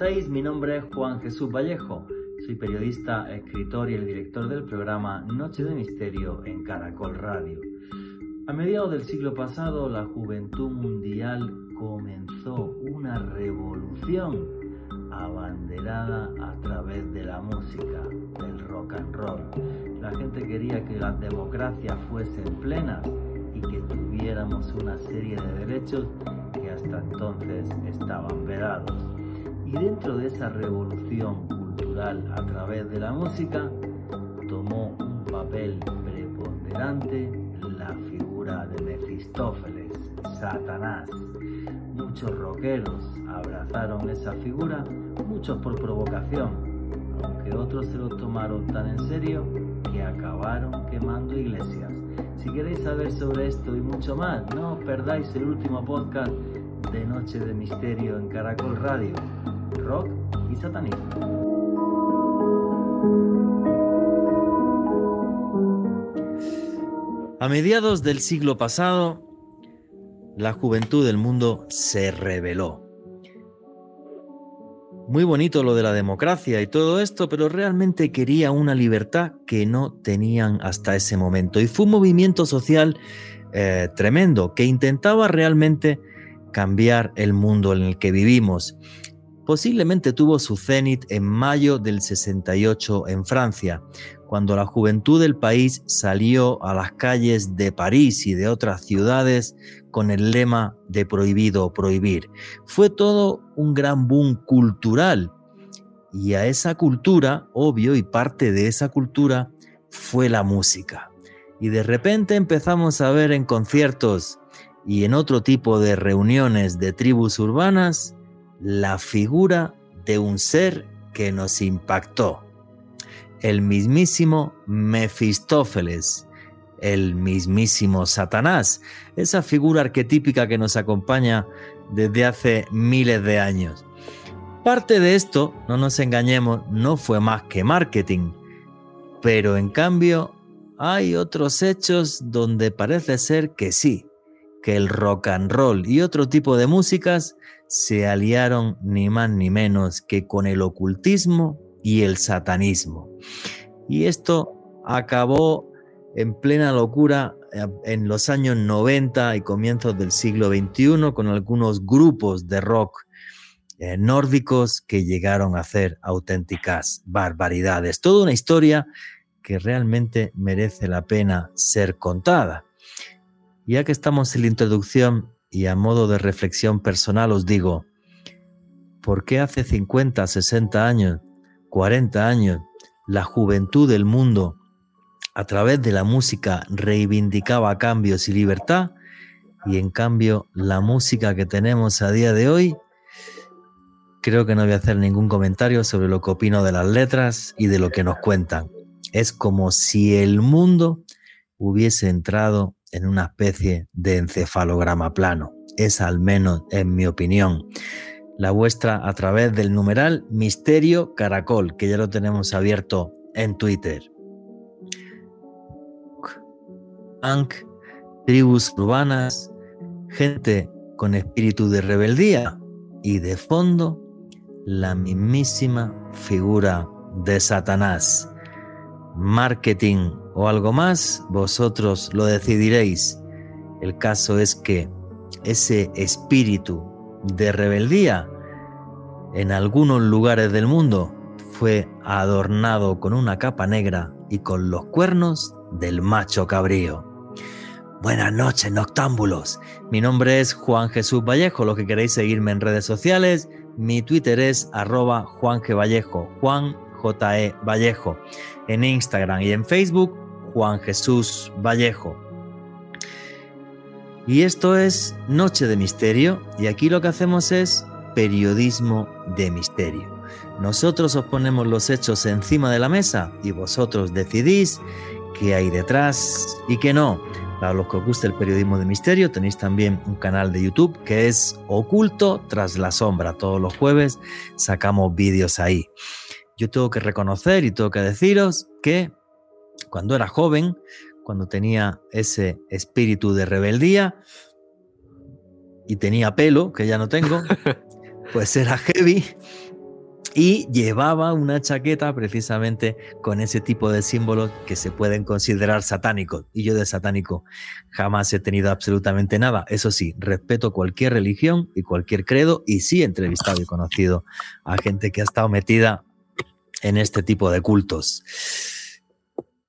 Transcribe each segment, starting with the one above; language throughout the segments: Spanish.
estáis? Mi nombre es Juan Jesús Vallejo. Soy periodista, escritor y el director del programa Noche de Misterio en Caracol Radio. A mediados del siglo pasado, la juventud mundial comenzó una revolución abanderada a través de la música, del rock and roll. La gente quería que las democracias fuesen plenas y que tuviéramos una serie de derechos que hasta entonces estaban vedados. Y dentro de esa revolución cultural a través de la música, tomó un papel preponderante la figura de Mefistófeles, Satanás. Muchos rockeros abrazaron esa figura, muchos por provocación, aunque otros se lo tomaron tan en serio que acabaron quemando iglesias. Si queréis saber sobre esto y mucho más, no perdáis el último podcast de Noche de Misterio en Caracol Radio rock y satanismo. A mediados del siglo pasado, la juventud del mundo se rebeló. Muy bonito lo de la democracia y todo esto, pero realmente quería una libertad que no tenían hasta ese momento. Y fue un movimiento social eh, tremendo que intentaba realmente cambiar el mundo en el que vivimos posiblemente tuvo su cenit en mayo del 68 en Francia, cuando la juventud del país salió a las calles de París y de otras ciudades con el lema de prohibido prohibir. Fue todo un gran boom cultural y a esa cultura, obvio, y parte de esa cultura fue la música. Y de repente empezamos a ver en conciertos y en otro tipo de reuniones de tribus urbanas la figura de un ser que nos impactó, el mismísimo Mefistófeles, el mismísimo Satanás, esa figura arquetípica que nos acompaña desde hace miles de años. Parte de esto, no nos engañemos, no fue más que marketing, pero en cambio hay otros hechos donde parece ser que sí, que el rock and roll y otro tipo de músicas se aliaron ni más ni menos que con el ocultismo y el satanismo. Y esto acabó en plena locura eh, en los años 90 y comienzos del siglo XXI con algunos grupos de rock eh, nórdicos que llegaron a hacer auténticas barbaridades. Toda una historia que realmente merece la pena ser contada. Ya que estamos en la introducción, y a modo de reflexión personal os digo, ¿por qué hace 50, 60 años, 40 años, la juventud del mundo a través de la música reivindicaba cambios y libertad? Y en cambio la música que tenemos a día de hoy, creo que no voy a hacer ningún comentario sobre lo que opino de las letras y de lo que nos cuentan. Es como si el mundo hubiese entrado en una especie de encefalograma plano. Es al menos en mi opinión. La vuestra a través del numeral Misterio Caracol, que ya lo tenemos abierto en Twitter. Ankh, tribus urbanas, gente con espíritu de rebeldía y de fondo la mismísima figura de Satanás. Marketing o algo más, vosotros lo decidiréis. El caso es que ese espíritu de rebeldía en algunos lugares del mundo fue adornado con una capa negra y con los cuernos del macho cabrío. Buenas noches, noctámbulos. Mi nombre es Juan Jesús Vallejo. Los que queréis seguirme en redes sociales, mi Twitter es arroba Juan J.E. Vallejo. En Instagram y en Facebook Juan Jesús Vallejo. Y esto es Noche de Misterio y aquí lo que hacemos es periodismo de misterio. Nosotros os ponemos los hechos encima de la mesa y vosotros decidís qué hay detrás y qué no. Para los que os guste el periodismo de misterio, tenéis también un canal de YouTube que es Oculto tras la sombra. Todos los jueves sacamos vídeos ahí. Yo tengo que reconocer y tengo que deciros que cuando era joven, cuando tenía ese espíritu de rebeldía y tenía pelo, que ya no tengo, pues era heavy y llevaba una chaqueta precisamente con ese tipo de símbolos que se pueden considerar satánicos. Y yo de satánico jamás he tenido absolutamente nada. Eso sí, respeto cualquier religión y cualquier credo y sí he entrevistado y conocido a gente que ha estado metida en este tipo de cultos.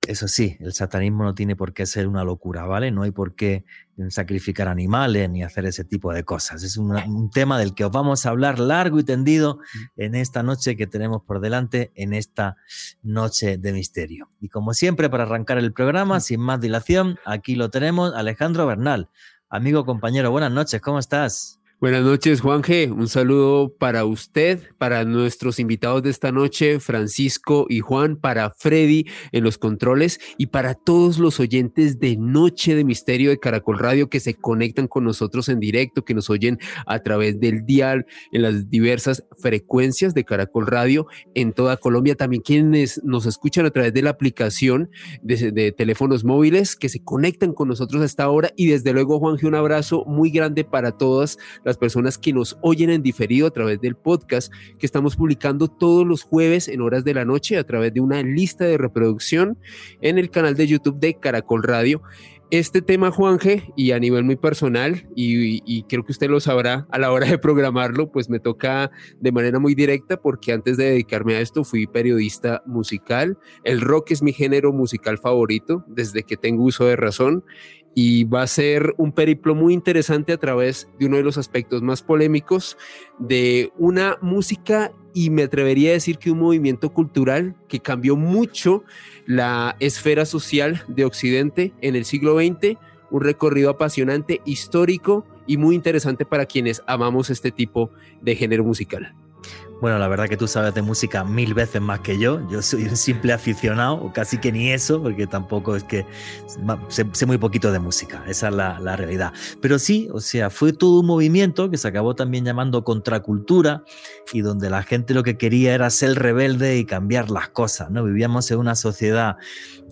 Eso sí, el satanismo no tiene por qué ser una locura, ¿vale? No hay por qué sacrificar animales ni hacer ese tipo de cosas. Es un tema del que os vamos a hablar largo y tendido en esta noche que tenemos por delante, en esta noche de misterio. Y como siempre, para arrancar el programa, sin más dilación, aquí lo tenemos, Alejandro Bernal. Amigo, compañero, buenas noches, ¿cómo estás? Buenas noches, Juan G. Un saludo para usted, para nuestros invitados de esta noche, Francisco y Juan, para Freddy en los controles y para todos los oyentes de Noche de Misterio de Caracol Radio que se conectan con nosotros en directo, que nos oyen a través del dial en las diversas frecuencias de Caracol Radio en toda Colombia. También quienes nos escuchan a través de la aplicación de, teléfonos móviles que se conectan con nosotros a esta hora. Y desde luego, Juan G, un abrazo muy grande para todas las las personas que nos oyen en diferido a través del podcast que estamos publicando todos los jueves en horas de la noche a través de una lista de reproducción en el canal de YouTube de Caracol Radio este tema, Juanje, y a nivel muy personal, y, creo que usted lo sabrá a la hora de programarlo, pues me toca de manera muy directa porque antes de dedicarme a esto fui periodista musical. El rock es mi género musical favorito desde que tengo uso de razón y va a ser un periplo muy interesante a través de uno de los aspectos más polémicos de una música y me atrevería a decir que un movimiento cultural que cambió mucho la esfera social de Occidente en el siglo XX, un recorrido apasionante, histórico y muy interesante para quienes amamos este tipo de género musical. Bueno, la verdad que tú sabes de música mil veces más que yo. Yo soy un simple aficionado, o casi que ni eso, porque tampoco es que sé, muy poquito de música. Esa es la, la, realidad. Pero sí, o sea, fue todo un movimiento que se acabó también llamando contracultura y donde la gente lo que quería era ser rebelde y cambiar las cosas. ¿no? Vivíamos en una sociedad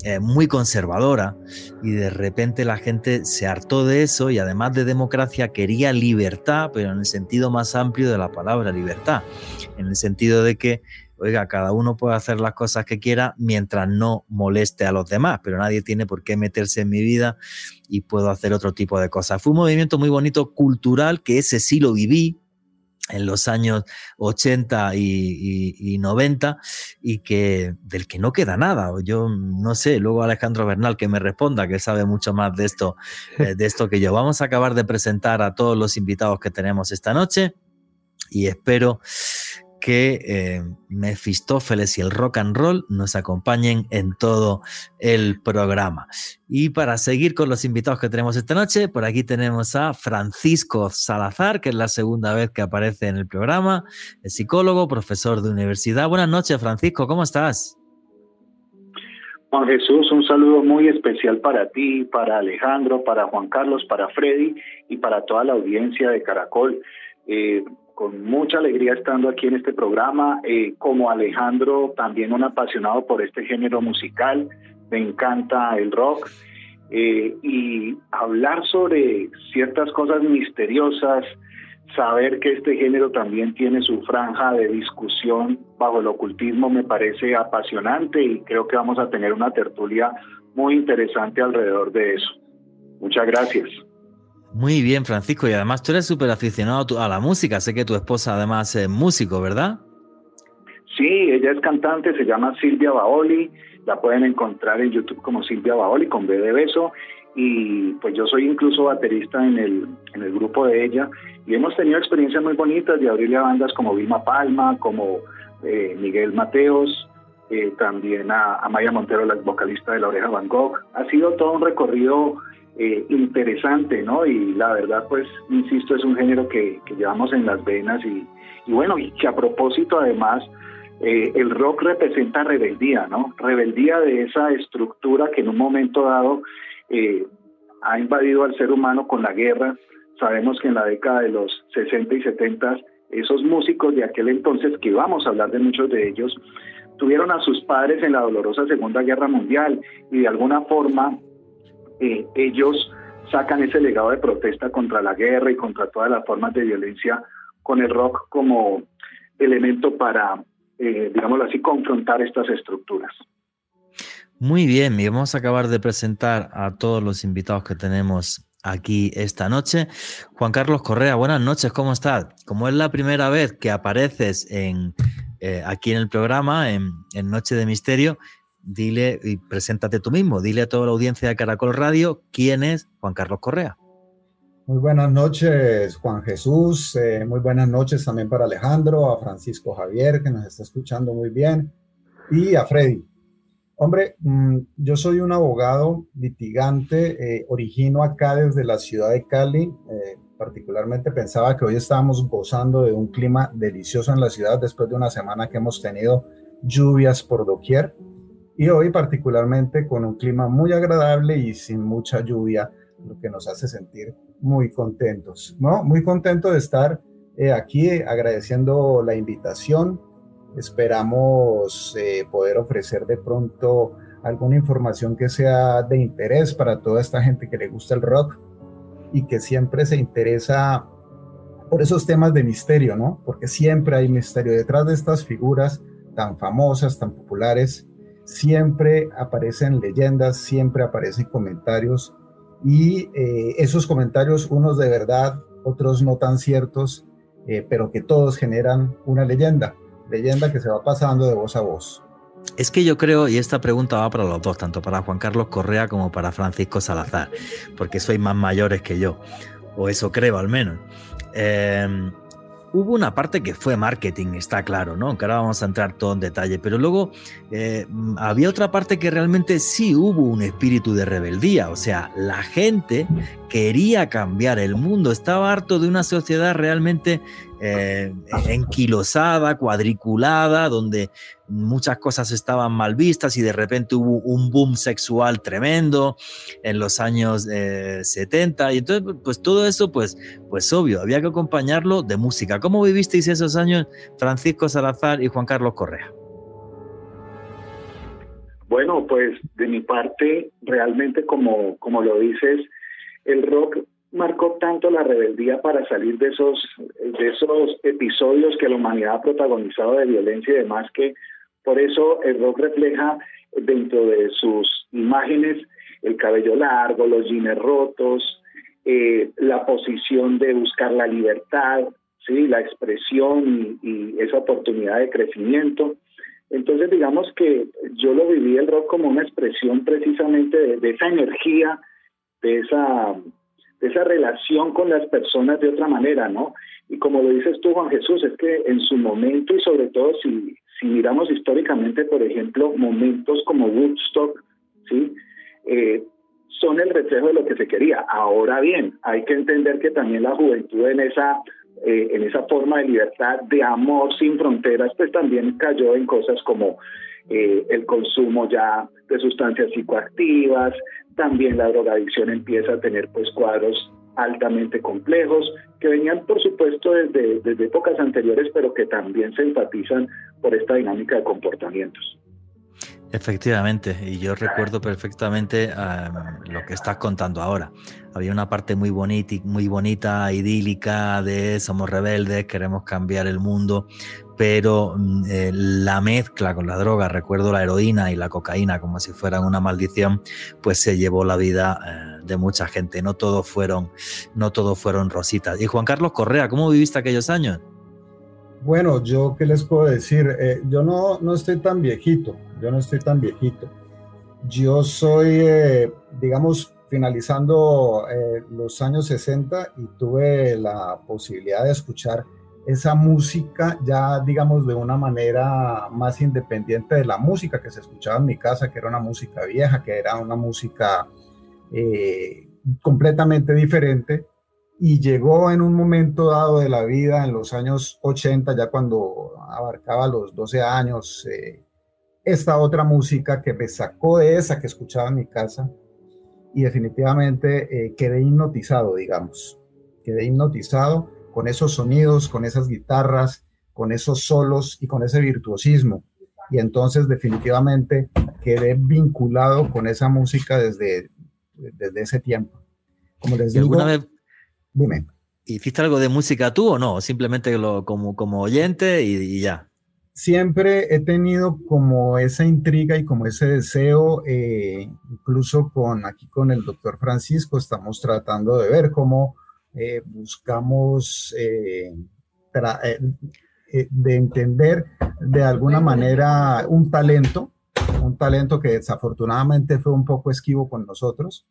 eh, muy conservadora y de repente la gente se hartó de eso y además de democracia quería libertad, pero en el sentido más amplio de la palabra libertad en el sentido de que, oiga, cada uno puede hacer las cosas que quiera mientras no moleste a los demás, pero nadie tiene por qué meterse en mi vida y puedo hacer otro tipo de cosas. Fue un movimiento muy bonito cultural que ese sí lo viví, en los años 80 y, 90 y que del que no queda nada. Yo no sé, luego Alejandro Bernal que me responda, que sabe mucho más de esto, eh, de esto que yo. Vamos a acabar de presentar a todos los invitados que tenemos esta noche y espero que eh, Mefistófeles y el rock and roll nos acompañen en todo el programa. Y para seguir con los invitados que tenemos esta noche, por aquí tenemos a Francisco Salazar, que es la segunda vez que aparece en el programa, es psicólogo, profesor de universidad. Buenas noches, Francisco, ¿cómo estás? Juan Jesús, un saludo muy especial para ti, para Alejandro, para Juan Carlos, para Freddy y para toda la audiencia de Caracol. Eh, con mucha alegría estando aquí en este programa. Eh, como Alejandro, también un apasionado por este género musical, me encanta el rock. Eh, y hablar sobre ciertas cosas misteriosas, saber que este género también tiene su franja de discusión bajo el ocultismo me parece apasionante y creo que vamos a tener una tertulia muy interesante alrededor de eso. Muchas gracias. Muy bien, Francisco. Y además tú eres súper aficionado a la música. Sé que tu esposa además es músico, ¿verdad? Sí, ella es cantante, se llama Silvia Baoli. La pueden encontrar en YouTube como Silvia Baoli con B de beso. Y pues yo soy incluso baterista en el, en el grupo de ella. Y hemos tenido experiencias muy bonitas de abrirle a bandas como Vilma Palma, como eh, Miguel Mateos, eh, también a, a, Maya Montero, la vocalista de La Oreja Van Gogh. Ha sido todo un recorrido eh, interesante, ¿no? Y la verdad, pues, insisto, es un género que, llevamos en las venas y, bueno, y que a propósito, además, eh, el rock representa rebeldía, ¿no? Rebeldía de esa estructura que en un momento dado eh, ha invadido al ser humano con la guerra. Sabemos que en la década de los 60 y 70 esos músicos de aquel entonces, que vamos a hablar de muchos de ellos, tuvieron a sus padres en la dolorosa Segunda Guerra Mundial y de alguna forma eh, ellos sacan ese legado de protesta contra la guerra y contra todas las formas de violencia con el rock como elemento para eh, digámoslo así, confrontar estas estructuras. Muy bien, y vamos a acabar de presentar a todos los invitados que tenemos aquí esta noche. Juan Carlos Correa, buenas noches, ¿cómo estás? Como es la primera vez que apareces en, eh, aquí en el programa, en, en, Noche de Misterio, dile y preséntate tú mismo, dile a toda la audiencia de Caracol Radio quién es Juan Carlos Correa. Muy buenas noches, Juan Jesús. Eh, muy buenas noches también para Alejandro, a Francisco Javier, que nos está escuchando muy bien, y a Freddy. Hombre, mm, yo soy un abogado litigante, eh, origino acá desde la ciudad de Cali. Eh, particularmente pensaba que hoy estábamos gozando de un clima delicioso en la ciudad después de una semana que hemos tenido lluvias por doquier. Y hoy particularmente con un clima muy agradable y sin mucha lluvia, lo que nos hace sentir muy contentos, ¿no? Muy contento de estar eh, aquí agradeciendo la invitación. Esperamos eh, poder ofrecer de pronto alguna información que sea de interés para toda esta gente que le gusta el rock y que siempre se interesa por esos temas de misterio, ¿no? Porque siempre hay misterio detrás de estas figuras tan famosas, tan populares. Siempre aparecen leyendas, siempre aparecen comentarios y eh, esos comentarios, unos de verdad, otros no tan ciertos, eh, pero que todos generan una leyenda, leyenda que se va pasando de voz a voz. Es que yo creo, y esta pregunta va para los dos, tanto para Juan Carlos Correa como para Francisco Salazar, porque sois más mayores que yo, o eso creo al menos. Eh, Hubo una parte que fue marketing, está claro, ¿no? Que ahora vamos a entrar todo en detalle, pero luego eh, había otra parte que realmente sí hubo un espíritu de rebeldía, o sea, la gente quería cambiar el mundo, estaba harto de una sociedad realmente eh, enquilosada, cuadriculada, donde muchas cosas estaban mal vistas y de repente hubo un boom sexual tremendo en los años 70 eh, y entonces pues todo eso pues pues obvio había que acompañarlo de música. ¿Cómo vivisteis esos años Francisco Salazar y Juan Carlos Correa? Bueno, pues de mi parte realmente como como lo dices el rock marcó tanto la rebeldía para salir de esos, de esos episodios que la humanidad ha protagonizado de violencia y demás, que por eso el rock refleja dentro de sus imágenes el cabello largo, los jeans rotos, eh, la posición de buscar la libertad, sí, la expresión y, esa oportunidad de crecimiento. Entonces, digamos que yo lo viví el rock como una expresión precisamente de esa energía, de esa esa relación con las personas de otra manera, ¿no? Y como lo dices tú, Juan Jesús, es que en su momento y sobre todo si, si miramos históricamente, por ejemplo, momentos como Woodstock, ¿sí? Eh, son el reflejo de lo que se quería. Ahora bien, hay que entender que también la juventud en esa eh, en esa forma de libertad, de amor sin fronteras, pues también cayó en cosas como eh, el consumo ya de sustancias psicoactivas, también la drogadicción empieza a tener pues cuadros altamente complejos que venían por supuesto desde, desde épocas anteriores pero que también se enfatizan por esta dinámica de comportamientos. Efectivamente, y yo recuerdo perfectamente lo que estás contando ahora. Había una parte muy bonita, muy bonita, idílica de somos rebeldes, queremos cambiar el mundo, pero mm, eh, la mezcla con la droga, recuerdo la heroína y la cocaína como si fueran una maldición, pues se llevó la vida eh, de mucha gente. No todos fueron, no todos fueron rositas. Y Juan Carlos Correa, ¿cómo viviste aquellos años? Bueno, yo qué les puedo decir, eh, yo no, no estoy tan viejito, yo no estoy tan viejito. Yo soy, digamos, finalizando los años 60 y tuve la posibilidad de escuchar esa música ya, digamos, de una manera más independiente de la música que se escuchaba en mi casa, que era una música vieja, que era una música eh, completamente diferente. Y llegó en un momento dado de la vida, en los años 80, ya cuando abarcaba los 12 años, eh, esta otra música que me sacó de esa que escuchaba en mi casa. Y definitivamente eh, quedé hipnotizado, digamos, quedé hipnotizado con esos sonidos, con esas guitarras, con esos solos y con ese virtuosismo. Y entonces definitivamente quedé vinculado con esa música desde, desde ese tiempo. Como les digo, ¿Alguna vez dime. ¿Hiciste algo de música tú o no? Simplemente lo, como, como oyente y, ya. siempre he tenido como esa intriga y como ese deseo, eh, incluso con aquí con el doctor Francisco, estamos tratando de ver cómo eh, buscamos eh, de entender de alguna manera un talento, un talento que desafortunadamente fue un poco esquivo con nosotros,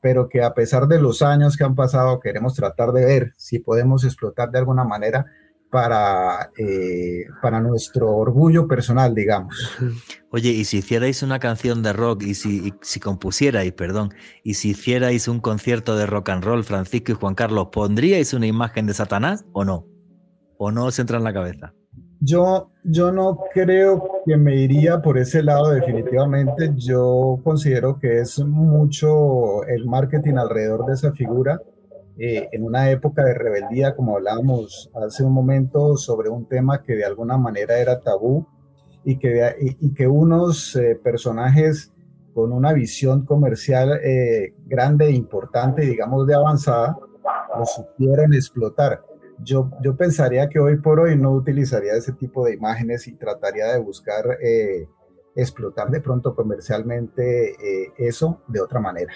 pero que a pesar de los años que han pasado queremos tratar de ver si podemos explotar de alguna manera para, eh, para nuestro orgullo personal, digamos. Oye, y si hicierais una canción de rock y si, si compusierais, perdón, y si hicierais un concierto de rock and roll, Francisco y Juan Carlos, ¿pondríais una imagen de Satanás o no? ¿O no os entra en la cabeza? Yo, yo no creo que me iría por ese lado definitivamente. Yo considero que es mucho el marketing alrededor de esa figura eh, en una época de rebeldía, como hablábamos hace un momento, sobre un tema que de alguna manera era tabú y que, y, que unos eh, personajes con una visión comercial eh, grande e importante, digamos de avanzada, lo supieran explotar. Yo, yo pensaría que hoy por hoy no utilizaría ese tipo de imágenes y trataría de buscar explotar de pronto comercialmente eso de otra manera.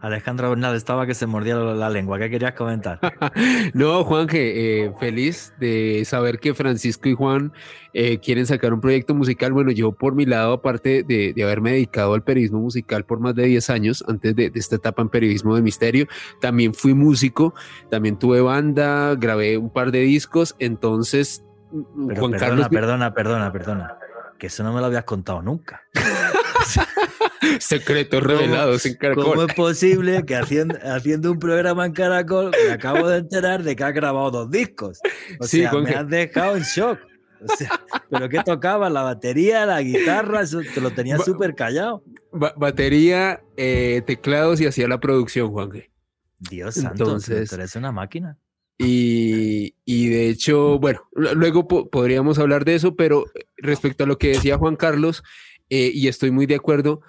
Alejandro Bernal estaba que se mordía la lengua. ¿Qué querías comentar? no, Juan, que eh, feliz de saber que Francisco y Juan eh, quieren sacar un proyecto musical. Bueno, yo por mi lado, aparte de, haberme dedicado al periodismo musical por más de 10 años, antes de, esta etapa en periodismo de misterio, también fui músico, también tuve banda, grabé un par de discos. Entonces, Juan Carlos. Perdona, perdona, perdona. Que eso no me lo habías contado nunca. Secretos revelados en Caracol. ¿Cómo es posible que haciendo, haciendo un programa en Caracol me acabo de enterar de que has grabado dos discos? O sea, me has dejado en shock. O sea, ¿Pero qué tocaba? ¿La batería, la guitarra? Eso te lo tenía súper callado. batería, eh, teclados y hacía la producción, Juan. Dios santo, Entonces, eres una máquina. Y, y, de hecho, bueno, luego podríamos hablar de eso, pero respecto a lo que decía Juan Carlos, eh, y estoy muy de acuerdo,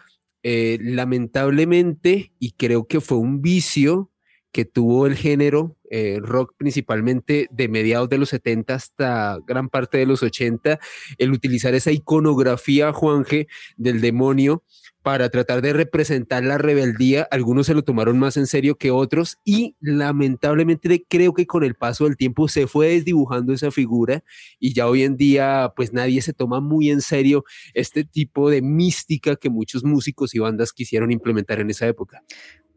eh, lamentablemente, y creo que fue un vicio que tuvo el género eh, rock principalmente de mediados de los 70 hasta gran parte de los 80, el utilizar esa iconografía, Juanje, del demonio para tratar de representar la rebeldía. Algunos se lo tomaron más en serio que otros y lamentablemente creo que con el paso del tiempo se fue desdibujando esa figura y ya hoy en día pues nadie se toma muy en serio este tipo de mística que muchos músicos y bandas quisieron implementar en esa época.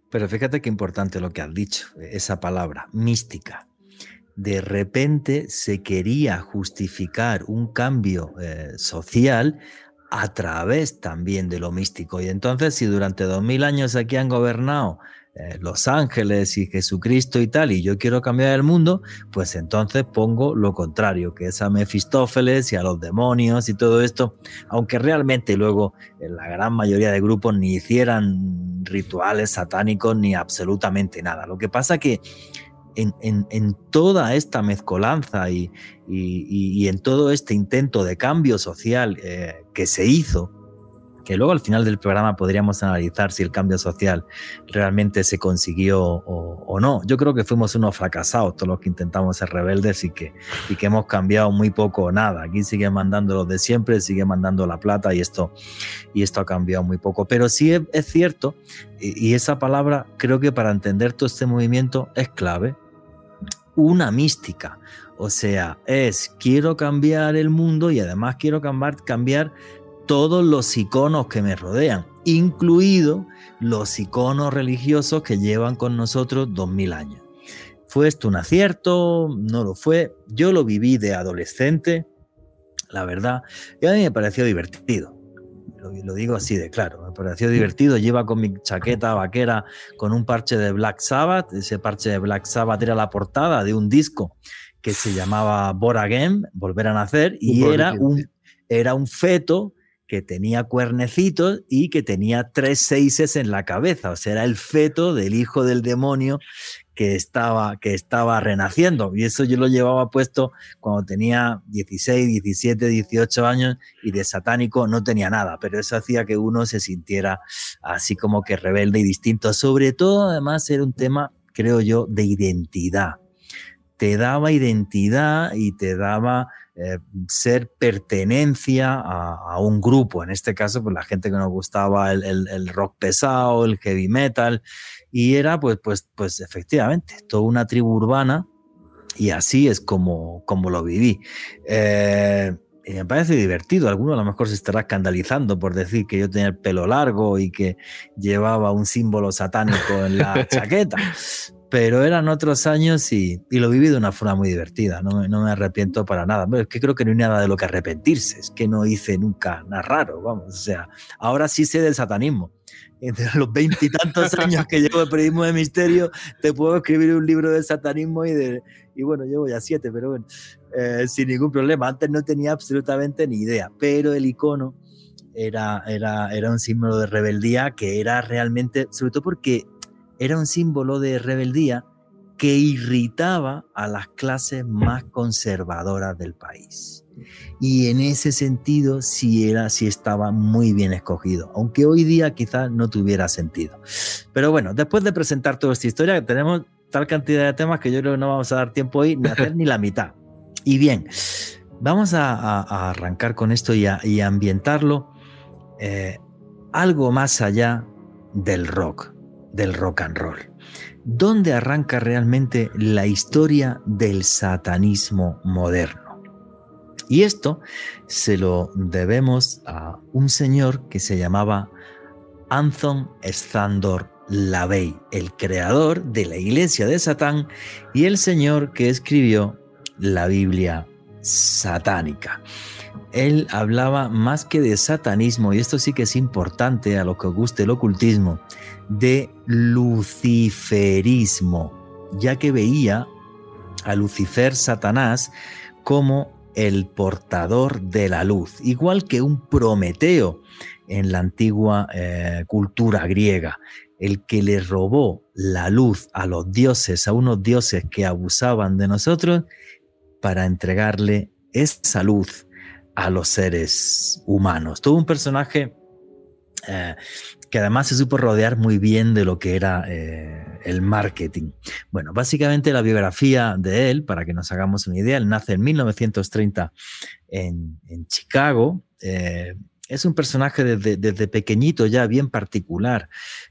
Pero fíjate qué importante lo que has dicho, esa palabra, mística de repente se quería justificar un cambio eh, social a través también de lo místico. Y entonces, si durante dos mil años aquí han gobernado eh, los ángeles y Jesucristo y tal, y yo quiero cambiar el mundo, pues entonces pongo lo contrario, que es a Mefistófeles y a los demonios y todo esto, aunque realmente luego la gran mayoría de grupos ni hicieran rituales satánicos ni absolutamente nada. Lo que pasa que en, toda esta mezcolanza y, en todo este intento de cambio social eh, que se hizo, que luego al final del programa podríamos analizar si el cambio social realmente se consiguió o, no. Yo creo que fuimos unos fracasados todos los que intentamos ser rebeldes y que, y que hemos cambiado muy poco o nada. Aquí sigue mandando lo de siempre, sigue mandando la plata y esto, y esto ha cambiado muy poco. Pero sí es, es cierto, y, y esa palabra creo que para entender todo este movimiento es clave, una mística. O sea, es quiero cambiar el mundo y además quiero cambiar, cambiar todos los iconos que me rodean, incluido los iconos religiosos que llevan con nosotros dos mil años. ¿Fue esto un acierto? ¿No lo fue? Yo lo viví de adolescente, la verdad, y a mí me pareció divertido lo, digo así de claro, me pareció divertido, lleva con mi chaqueta vaquera con un parche de Black Sabbath, ese parche de Black Sabbath era la portada de un disco que se llamaba Born Again, Volver a Nacer, y era un, era un feto que tenía cuernecitos y que tenía tres seises en la cabeza, o sea, era el feto del hijo del demonio que estaba, que estaba renaciendo. Y eso yo lo llevaba puesto cuando tenía 16, 17, 18 años y de satánico no tenía nada, pero eso hacía que uno se sintiera así como que rebelde y distinto. Sobre todo, además, era un tema, creo yo, de identidad. Te daba identidad y te daba eh, ser pertenencia a, un grupo, en este caso, pues la gente que nos gustaba el, rock pesado, el heavy metal, y era pues, pues, pues efectivamente toda una tribu urbana y así es como, como lo viví. Eh, y me parece divertido. Alguno a lo mejor se estará escandalizando por decir que yo tenía el pelo largo y que llevaba un símbolo satánico en la chaqueta. Pero eran otros años y, lo viví de una forma muy divertida. No, no me arrepiento para nada. Pero es que creo que no hay nada de lo que arrepentirse. Es que no hice nunca nada raro. Vamos, o sea, ahora sí sé del satanismo entre los veintitantos años que llevo de periodismo de misterio, te puedo escribir un libro de satanismo y de. Y bueno, llevo ya siete, pero bueno, eh, sin ningún problema. Antes no tenía absolutamente ni idea, pero el icono era, era, era un símbolo de rebeldía que era realmente, sobre todo porque era un símbolo de rebeldía que irritaba a las clases más conservadoras del país. Y en ese sentido sí era, sí estaba muy bien escogido, aunque hoy día quizás no tuviera sentido. Pero bueno, después de presentar toda esta historia, tenemos tal cantidad de temas que yo creo que no vamos a dar tiempo hoy ni a hacer ni la mitad. Y bien, vamos a, arrancar con esto y a, ambientarlo eh, algo más allá del rock, del rock and roll. ¿Dónde arranca realmente la historia del satanismo moderno? Y esto se lo debemos a un señor que se llamaba Anton Standor Lavey, el creador de la iglesia de Satán y el señor que escribió la Biblia satánica. Él hablaba más que de satanismo, y esto sí que es importante a lo que guste el ocultismo, de luciferismo, ya que veía a Lucifer Satanás como el portador de la luz, igual que un Prometeo en la antigua eh, cultura griega, el que le robó la luz a los dioses, a unos dioses que abusaban de nosotros, para entregarle esa luz a los seres humanos. Todo un personaje eh, que además se supo rodear muy bien de lo que era eh, el marketing. Bueno, básicamente la biografía de él, para que nos hagamos una idea, él nace en 1930 en, Chicago. Eh, es un personaje desde, pequeñito ya bien particular,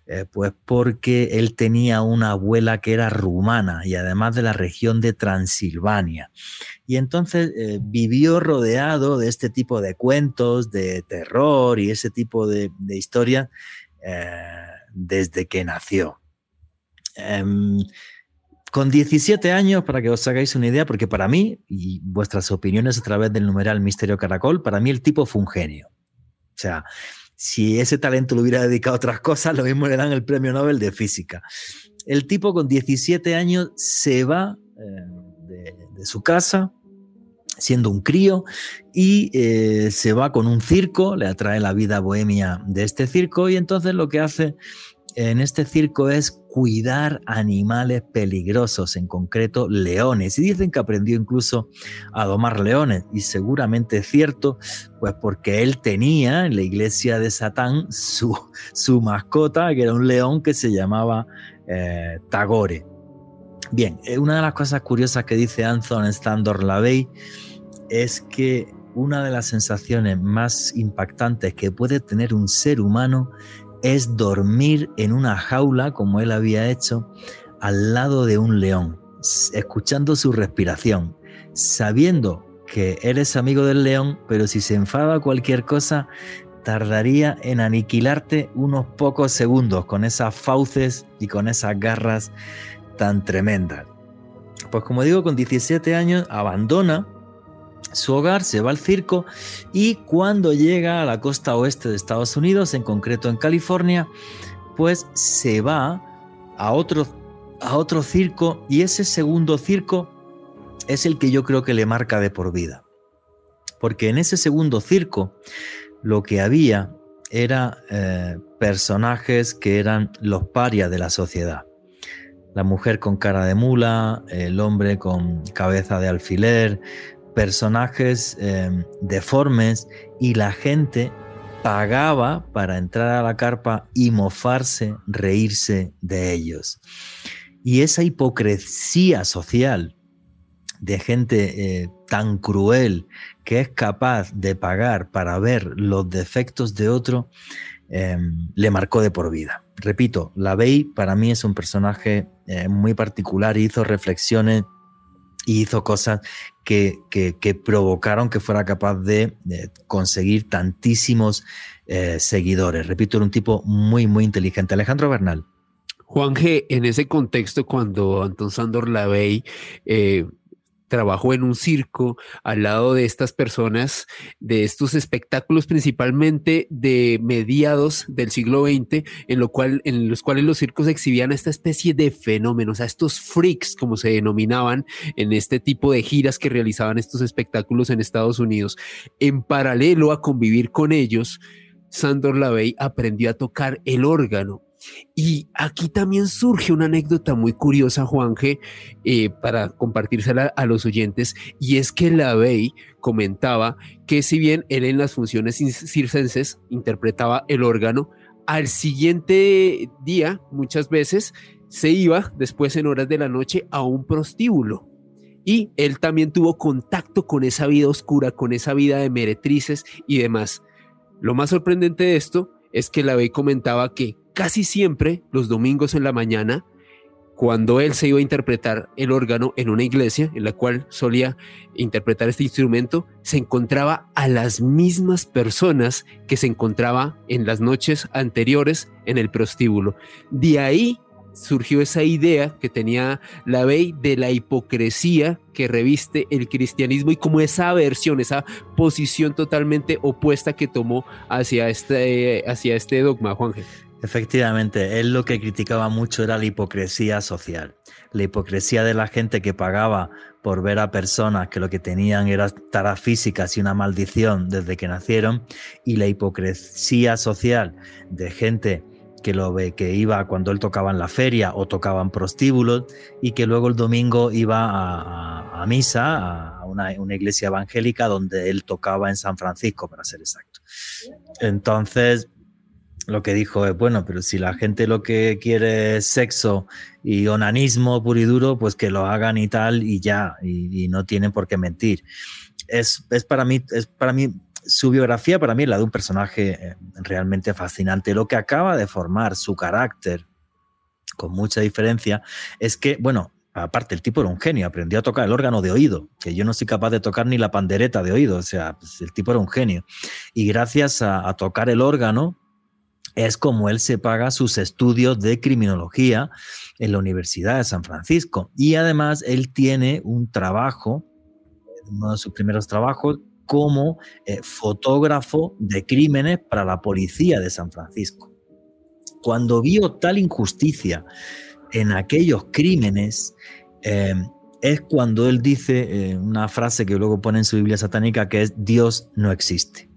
eh, pues porque él tenía una abuela que era rumana y además de la región de Transilvania. Y entonces eh, vivió rodeado de este tipo de cuentos, de terror y ese tipo de, historia eh, desde que nació. Em, con 17 años, para que os hagáis una idea, porque para mí, y vuestras opiniones a través del numeral Misterio Caracol, para mí el tipo fue un genio. O sea, si ese talento lo hubiera dedicado a otras cosas, lo mismo le dan el premio Nobel de física. El tipo con 17 años se va eh, de, su casa, siendo un crío, y eh, se va con un circo, le atrae la vida bohemia de este circo, y entonces lo que hace en este circo es cuidar animales peligrosos, en concreto leones. Y dicen que aprendió incluso a domar leones. Y seguramente es cierto, pues porque él tenía en la iglesia de Satán su, su mascota, que era un león que se llamaba eh, Tagore. Bien, eh, una de las cosas curiosas que dice Anthony Standor Lavey es que una de las sensaciones más impactantes que puede tener un ser humano es dormir en una jaula, como él había hecho, al lado de un león, escuchando su respiración, sabiendo que eres amigo del león, pero si se enfada cualquier cosa, tardaría en aniquilarte unos pocos segundos con esas fauces y con esas garras tan tremendas. Pues como digo, con 17 años abandona su hogar, se va al circo y cuando llega a la costa oeste de Estados Unidos, en concreto en California, pues se va a otro, a otro circo y ese segundo circo es el que yo creo que le marca de por vida. Porque en ese segundo circo lo que había era eh, personajes que eran los parias de la sociedad. La mujer con cara de mula, el hombre con cabeza de alfiler, personajes em, deformes y la gente pagaba para entrar a la carpa y mofarse, reírse de ellos. Y esa hipocresía social de gente eh, tan cruel que es capaz de pagar para ver los defectos de otro, em, le marcó de por vida. Repito, la Bey para mí es un personaje eh, muy particular hizo reflexiones y hizo cosas que, provocaron que fuera capaz de, conseguir tantísimos eh, seguidores. Repito, era un tipo muy, muy inteligente. Alejandro Bernal. Juan G., en ese contexto, cuando Anton Sandor Lavey eh, trabajó en un circo al lado de estas personas, de estos espectáculos principalmente de mediados del siglo XX, en, los cuales los circos exhibían esta especie de fenómenos, a estos freaks, como se denominaban en este tipo de giras que realizaban estos espectáculos en Estados Unidos. En paralelo a convivir con ellos, Sandor Lavey aprendió a tocar el órgano y aquí también surge una anécdota muy curiosa, Juanje, eh, para compartírsela a los oyentes, y es que la Bey comentaba que si bien él en las funciones circenses interpretaba el órgano, al siguiente día, muchas veces, se iba después en horas de la noche a un prostíbulo. Y él también tuvo contacto con esa vida oscura, con esa vida de meretrices y demás. Lo más sorprendente de esto es que la Bey comentaba que casi siempre los domingos en la mañana, cuando él se iba a interpretar el órgano en una iglesia en la cual solía interpretar este instrumento, se encontraba a las mismas personas que se encontraba en las noches anteriores en el prostíbulo. De ahí surgió esa idea que tenía la Bey de la hipocresía que reviste el cristianismo y como esa aversión, esa posición totalmente opuesta que tomó hacia este, hacia este dogma, Juan Efectivamente, él lo que criticaba mucho era la hipocresía social, la hipocresía de la gente que pagaba por ver a personas que lo que tenían era taras físicas y una maldición desde que nacieron, y la hipocresía social de gente que lo ve que iba cuando él tocaba en la feria o tocaba en prostíbulos y que luego el domingo iba a, misa a una, iglesia evangélica donde él tocaba en San Francisco para ser exacto. Entonces lo que dijo es, bueno, pero si la gente lo que quiere es sexo y onanismo puro y duro, pues que lo hagan y tal y ya, y, no tienen por qué mentir. Es, es, para mí, es para mí, su biografía para mí es la de un personaje eh, realmente fascinante. Lo que acaba de formar su carácter, con mucha diferencia, es que, bueno, aparte el tipo era un genio, aprendió a tocar el órgano de oído, que yo no soy capaz de tocar ni la pandereta de oído, o sea, pues el tipo era un genio. Y gracias a tocar el órgano, es como él se paga sus estudios de criminología en la Universidad de San Francisco. Y además él tiene un trabajo, uno de sus primeros trabajos, como eh, fotógrafo de crímenes para la policía de San Francisco. Cuando vio tal injusticia en aquellos crímenes, eh, es cuando él dice eh, una frase que luego pone en su Biblia satánica que es Dios no existe.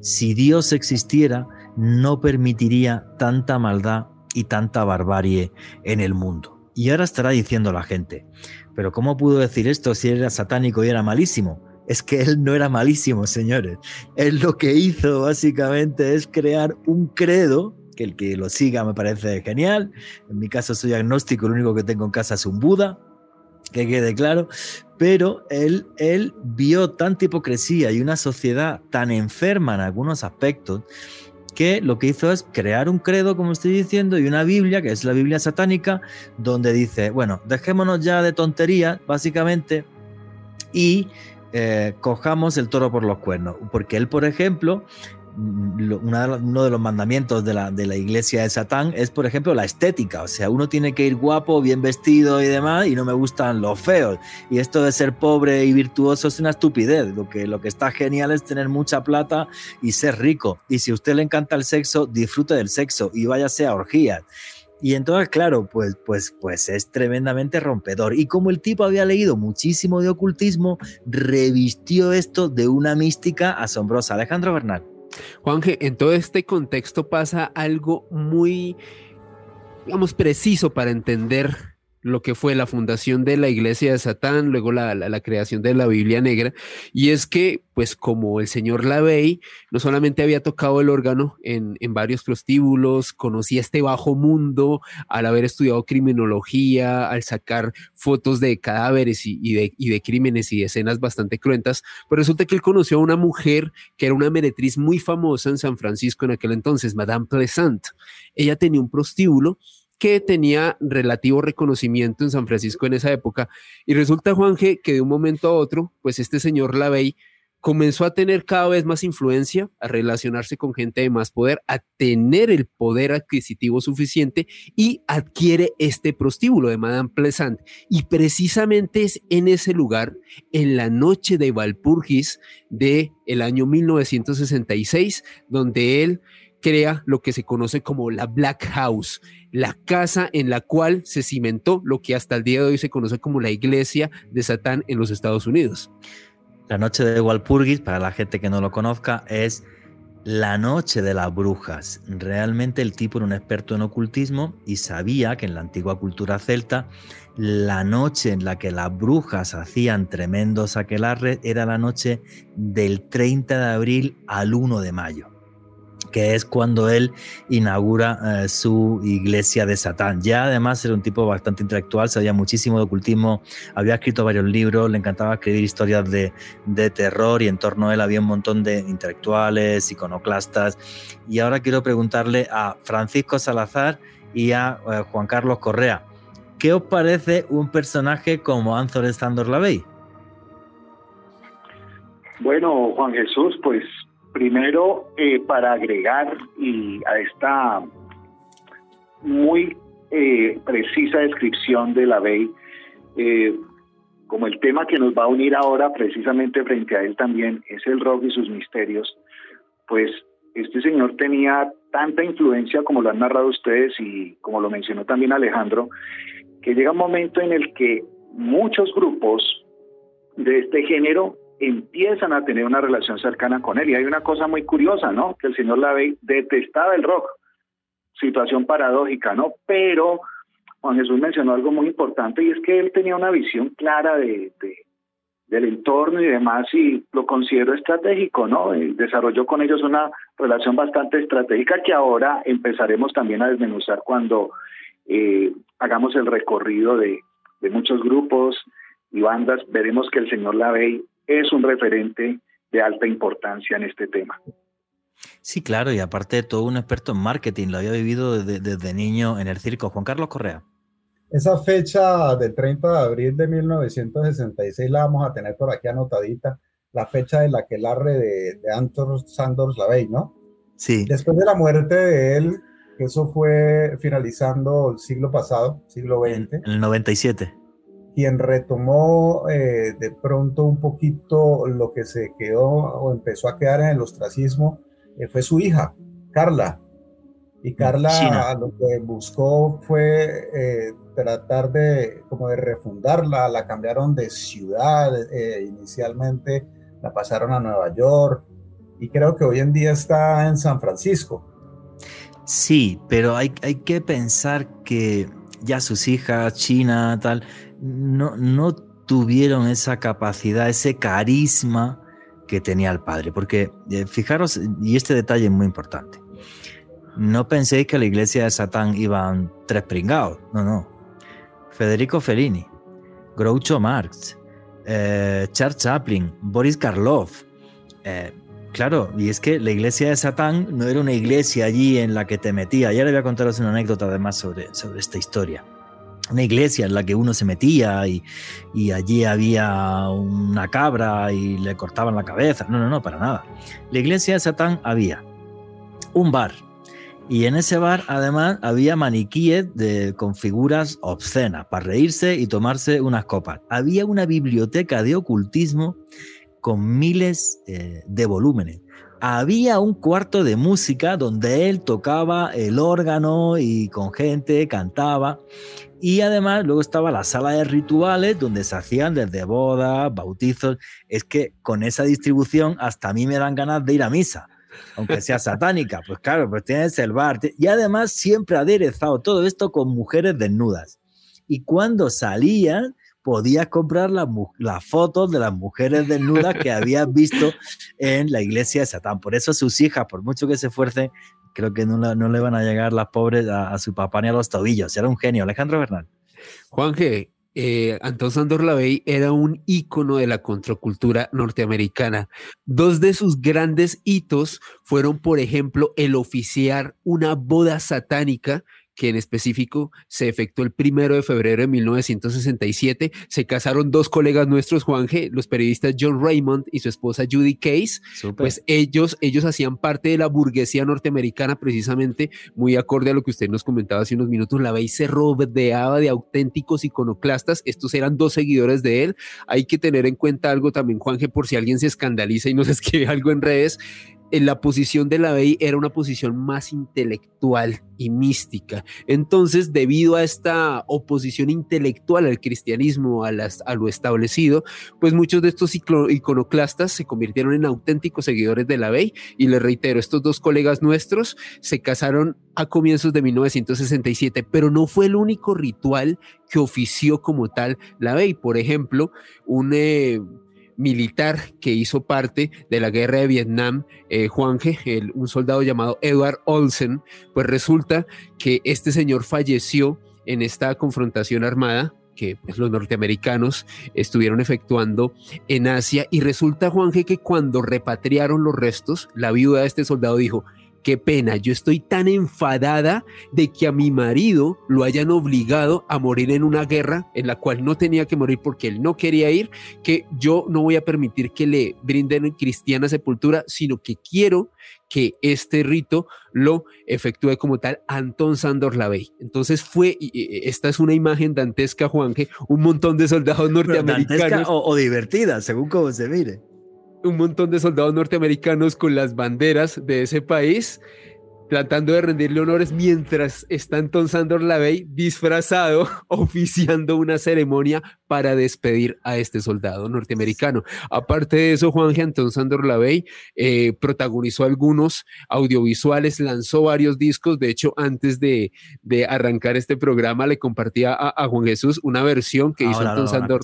Si Dios existiera, no permitiría tanta maldad y tanta barbarie en el mundo. Y ahora estará diciendo la gente, pero ¿cómo pudo decir esto si era satánico y era malísimo? Es que él no era malísimo, señores. Él lo que hizo básicamente es crear un credo, que el que lo siga me parece genial. En mi caso soy agnóstico, lo único que tengo en casa es un Buda, que quede claro, pero él, él vio tanta hipocresía y una sociedad tan enferma en algunos aspectos que lo que hizo es crear un credo, como estoy diciendo, y una Biblia, que es la Biblia satánica, donde dice, bueno, dejémonos ya de tonterías, básicamente, y eh, cojamos el toro por los cuernos. Porque él, por ejemplo, uno de los mandamientos de la, iglesia de Satán es, por ejemplo, la estética. O sea, uno tiene que ir guapo, bien vestido y demás, y no me gustan los feos. Y esto de ser pobre y virtuoso es una estupidez. Lo que, lo que está genial es tener mucha plata y ser rico. Y si a usted le encanta el sexo, disfrute del sexo y váyase a orgías. Y entonces, claro, pues, pues, pues es tremendamente rompedor. Y como el tipo había leído muchísimo de ocultismo, revistió esto de una mística asombrosa. Alejandro Bernal. Juanje, en todo este contexto pasa algo muy, digamos, preciso para entender lo que fue la fundación de la iglesia de Satán, luego la, creación de la Biblia Negra, y es que, pues como el señor Lavey no solamente había tocado el órgano en, varios prostíbulos, conocía este bajo mundo al haber estudiado criminología, al sacar fotos de cadáveres y, de, y de crímenes y escenas bastante cruentas, pues resulta que él conoció a una mujer que era una meretriz muy famosa en San Francisco en aquel entonces, Madame Plessant. Ella tenía un prostíbulo que tenía relativo reconocimiento en San Francisco en esa época. Y resulta, Juanje, que de un momento a otro, pues este señor Lavey comenzó a tener cada vez más influencia, a relacionarse con gente de más poder, a tener el poder adquisitivo suficiente y adquiere este prostíbulo de Madame Plessant. Y precisamente es en ese lugar, en la noche de Valpurgis de el año 1966, donde él crea lo que se conoce como la Black House, la casa en la cual se cimentó lo que hasta el día de hoy se conoce como la iglesia de Satán en los Estados Unidos. La noche de Walpurgis, para la gente que no lo conozca, es la noche de las brujas. Realmente el tipo era un experto en ocultismo y sabía que en la antigua cultura celta la noche en la que las brujas hacían tremendos aquelarres era la noche del 30 de abril al 1 de mayo que es cuando él inaugura eh, su iglesia de Satán. Ya además era un tipo bastante intelectual, sabía muchísimo de ocultismo, había escrito varios libros, le encantaba escribir historias de, terror y en torno a él había un montón de intelectuales, iconoclastas. Y ahora quiero preguntarle a Francisco Salazar y a eh, Juan Carlos Correa, ¿qué os parece un personaje como Anthony Sandor Lavey? Bueno, Juan Jesús, pues Primero, eh, para agregar y a esta muy eh, precisa descripción de la ley, eh, como el tema que nos va a unir ahora precisamente frente a él también es el rock y sus misterios, pues este señor tenía tanta influencia como lo han narrado ustedes y como lo mencionó también Alejandro, que llega un momento en el que muchos grupos de este género empiezan a tener una relación cercana con él. Y hay una cosa muy curiosa, ¿no? Que el señor Lavey detestaba el rock. Situación paradójica, ¿no? Pero Juan Jesús mencionó algo muy importante y es que él tenía una visión clara de, del entorno y demás y lo considero estratégico, ¿no? desarrolló con ellos una relación bastante estratégica que ahora empezaremos también a desmenuzar cuando eh, hagamos el recorrido de, de muchos grupos y bandas. Veremos que el señor Lavey es un referente de alta importancia en este tema. Sí, claro, y aparte todo un experto en marketing, lo había vivido desde, niño en el circo. Juan Carlos Correa. Esa fecha del 30 de abril de 1966 la vamos a tener por aquí anotadita, la fecha de la que de, de Anton Sandors Lavey, ¿no? Sí. Después de la muerte de él, eso fue finalizando el siglo pasado, siglo XX. En el 97 quien retomó eh, de pronto un poquito lo que se quedó o empezó a quedar en el ostracismo eh, fue su hija, Carla. Y Carla lo que buscó fue eh, tratar de como de refundarla, la cambiaron de ciudad, inicialmente la pasaron a Nueva York y creo que hoy en día está en San Francisco. Sí, pero hay, hay que pensar que ya sus hijas, China, tal, no, no tuvieron esa capacidad, ese carisma que tenía el padre. Porque eh, fijaros, y este detalle es muy importante, no penséis que la iglesia de Satán iban tres pringados, no, no. Federico Fellini, Groucho Marx, eh, Charles Chaplin, Boris Karloff. Eh, claro, y es que la iglesia de Satán no era una iglesia allí en la que te metía. Ya le voy a contaros una anécdota además sobre, sobre esta historia una iglesia en la que uno se metía y, allí había una cabra y le cortaban la cabeza. No, no, no, para nada. La iglesia de Satán había un bar. Y en ese bar, además, había maniquíes de, con figuras obscenas para reírse y tomarse unas copas. Había una biblioteca de ocultismo con miles eh, de volúmenes había un cuarto de música donde él tocaba el órgano y con gente cantaba. Y además luego estaba la sala de rituales donde se hacían desde bodas, bautizos. Es que con esa distribución hasta a mí me dan ganas de ir a misa, aunque sea satánica. Pues claro, pues tienes el bar. Y además siempre aderezado todo esto con mujeres desnudas. y cuando salían podías comprar las fotos de las mujeres desnudas que habías visto en la iglesia de Satán. Por eso sus hijas, por mucho que se esfuercen, creo que no, le van a llegar las pobres a, su papá ni a los tobillos. Era un genio. Alejandro Bernal. Juan G., eh, Antón Sandor Lavey era un ícono de la contracultura norteamericana. Dos de sus grandes hitos fueron, por ejemplo, el oficiar una boda satánica que en específico se efectuó el primero de febrero de 1967. Se casaron dos colegas nuestros, Juan G., los periodistas John Raymond y su esposa Judy Case. Pues ellos, ellos hacían parte de la burguesía norteamericana, precisamente muy acorde a lo que usted nos comentaba hace unos minutos. La veis se rodeaba de auténticos iconoclastas. Estos eran dos seguidores de él. Hay que tener en cuenta algo también, Juan G., por si alguien se escandaliza y nos escribe algo en redes en la posición de la BEI era una posición más intelectual y mística. Entonces, debido a esta oposición intelectual al cristianismo, a, las, lo establecido, pues muchos de estos iconoclastas se convirtieron en auténticos seguidores de la BEI. Y les reitero, estos dos colegas nuestros se casaron a comienzos de 1967, pero no fue el único ritual que ofició como tal la BEI. Por ejemplo, un... Eh, militar que hizo parte de la guerra de Vietnam, eh, Juanje, un soldado llamado Edward Olsen, pues resulta que este señor falleció en esta confrontación armada que pues, los norteamericanos estuvieron efectuando en Asia. Y resulta Juanje que cuando repatriaron los restos, la viuda de este soldado dijo, qué pena, yo estoy tan enfadada de que a mi marido lo hayan obligado a morir en una guerra en la cual no tenía que morir porque él no quería ir, que yo no voy a permitir que le brinden cristiana sepultura, sino que quiero que este rito lo efectúe como tal Antón Sandor Lavey. Entonces fue, esta es una imagen dantesca, Juan, que un montón de soldados norteamericanos. O, o divertida, según cómo se mire un montón de soldados norteamericanos con las banderas de ese país tratando de rendirle honores mientras está Anton Sandor Lavey disfrazado oficiando una ceremonia para despedir a este soldado norteamericano. Aparte de eso, Juan G. Anton Sandor Lavey eh, protagonizó algunos audiovisuales, lanzó varios discos. De hecho, antes de, arrancar este programa, le compartía a, Juan Jesús una versión que hizo Anton Sandor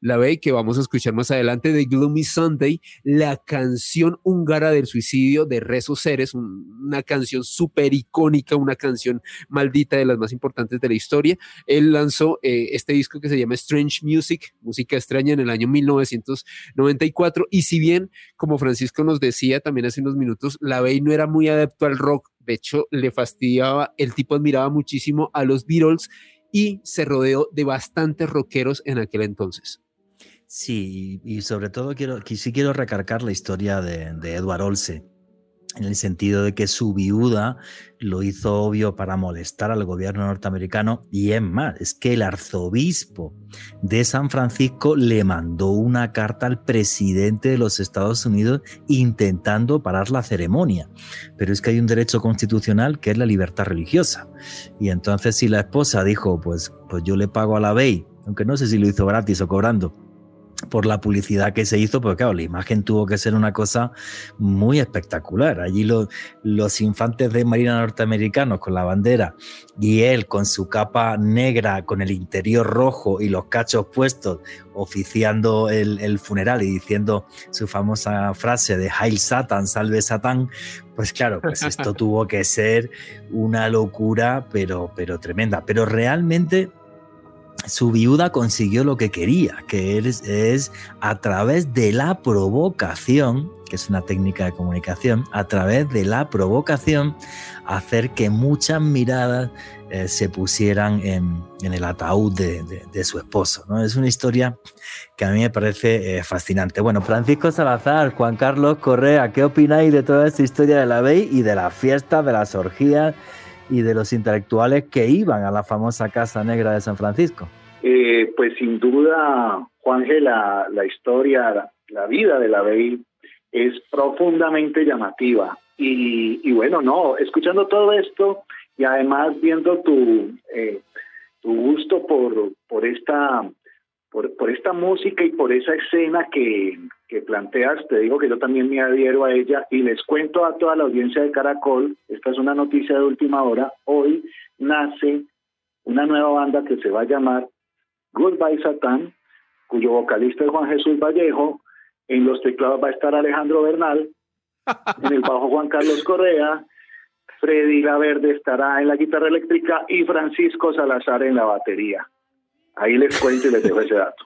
la ve que vamos a escuchar más adelante de Gloomy Sunday, la canción húngara del suicidio de Rezo Ceres, una canción súper icónica, una canción maldita de las más importantes de la historia. Él lanzó eh, este disco que se llama Strange Music, música extraña, en el año 1994. Y si bien, como Francisco nos decía también hace unos minutos, la Bey no era muy adepto al rock, de hecho le fastidiaba, el tipo admiraba muchísimo a los Beatles y se rodeó de bastantes rockeros en aquel entonces. Sí, y sobre todo quiero, sí quiero recargar la historia de, de Edward Olse, en el sentido de que su viuda lo hizo obvio para molestar al gobierno norteamericano y es más, es que el arzobispo de San Francisco le mandó una carta al presidente de los Estados Unidos intentando parar la ceremonia. Pero es que hay un derecho constitucional que es la libertad religiosa. Y entonces si la esposa dijo, pues, pues yo le pago a la ley, aunque no sé si lo hizo gratis o cobrando, por la publicidad que se hizo, porque claro, la imagen tuvo que ser una cosa muy espectacular. Allí los infantes de Marina norteamericanos con la bandera y él con su capa negra, con el interior rojo y los cachos puestos, oficiando el, funeral y diciendo su famosa frase de Hail Satan, salve Satán, pues claro, pues esto tuvo que ser una locura, pero, pero tremenda. Pero realmente su viuda consiguió lo que quería, que es, a través de la provocación, que es una técnica de comunicación, a través de la provocación, hacer que muchas miradas eh, se pusieran en, el ataúd de, su esposo. ¿no? Es una historia que a mí me parece eh, fascinante. Bueno, Francisco Salazar, Juan Carlos Correa, ¿qué opináis de toda esta historia de la ley y de la fiesta, de las orgías? Y de los intelectuales que iban a la famosa Casa Negra de San Francisco? Eh, pues sin duda, Juanje, la, la historia, la, vida de la BEI es profundamente llamativa. Y, y, bueno, no, escuchando todo esto y además viendo tu, eh, tu gusto por, por esta por, esta música y por esa escena que, que planteas, te digo que yo también me adhiero a ella y les cuento a toda la audiencia de Caracol, esta es una noticia de última hora, hoy nace un una nueva banda que se va a llamar Goodbye Satán, cuyo vocalista es Juan Jesús Vallejo, en los teclados va a estar Alejandro Bernal, en el bajo Juan Carlos Correa, Freddy Laverde estará en la guitarra eléctrica y Francisco Salazar en la batería. Ahí les cuento y les dejo ese dato.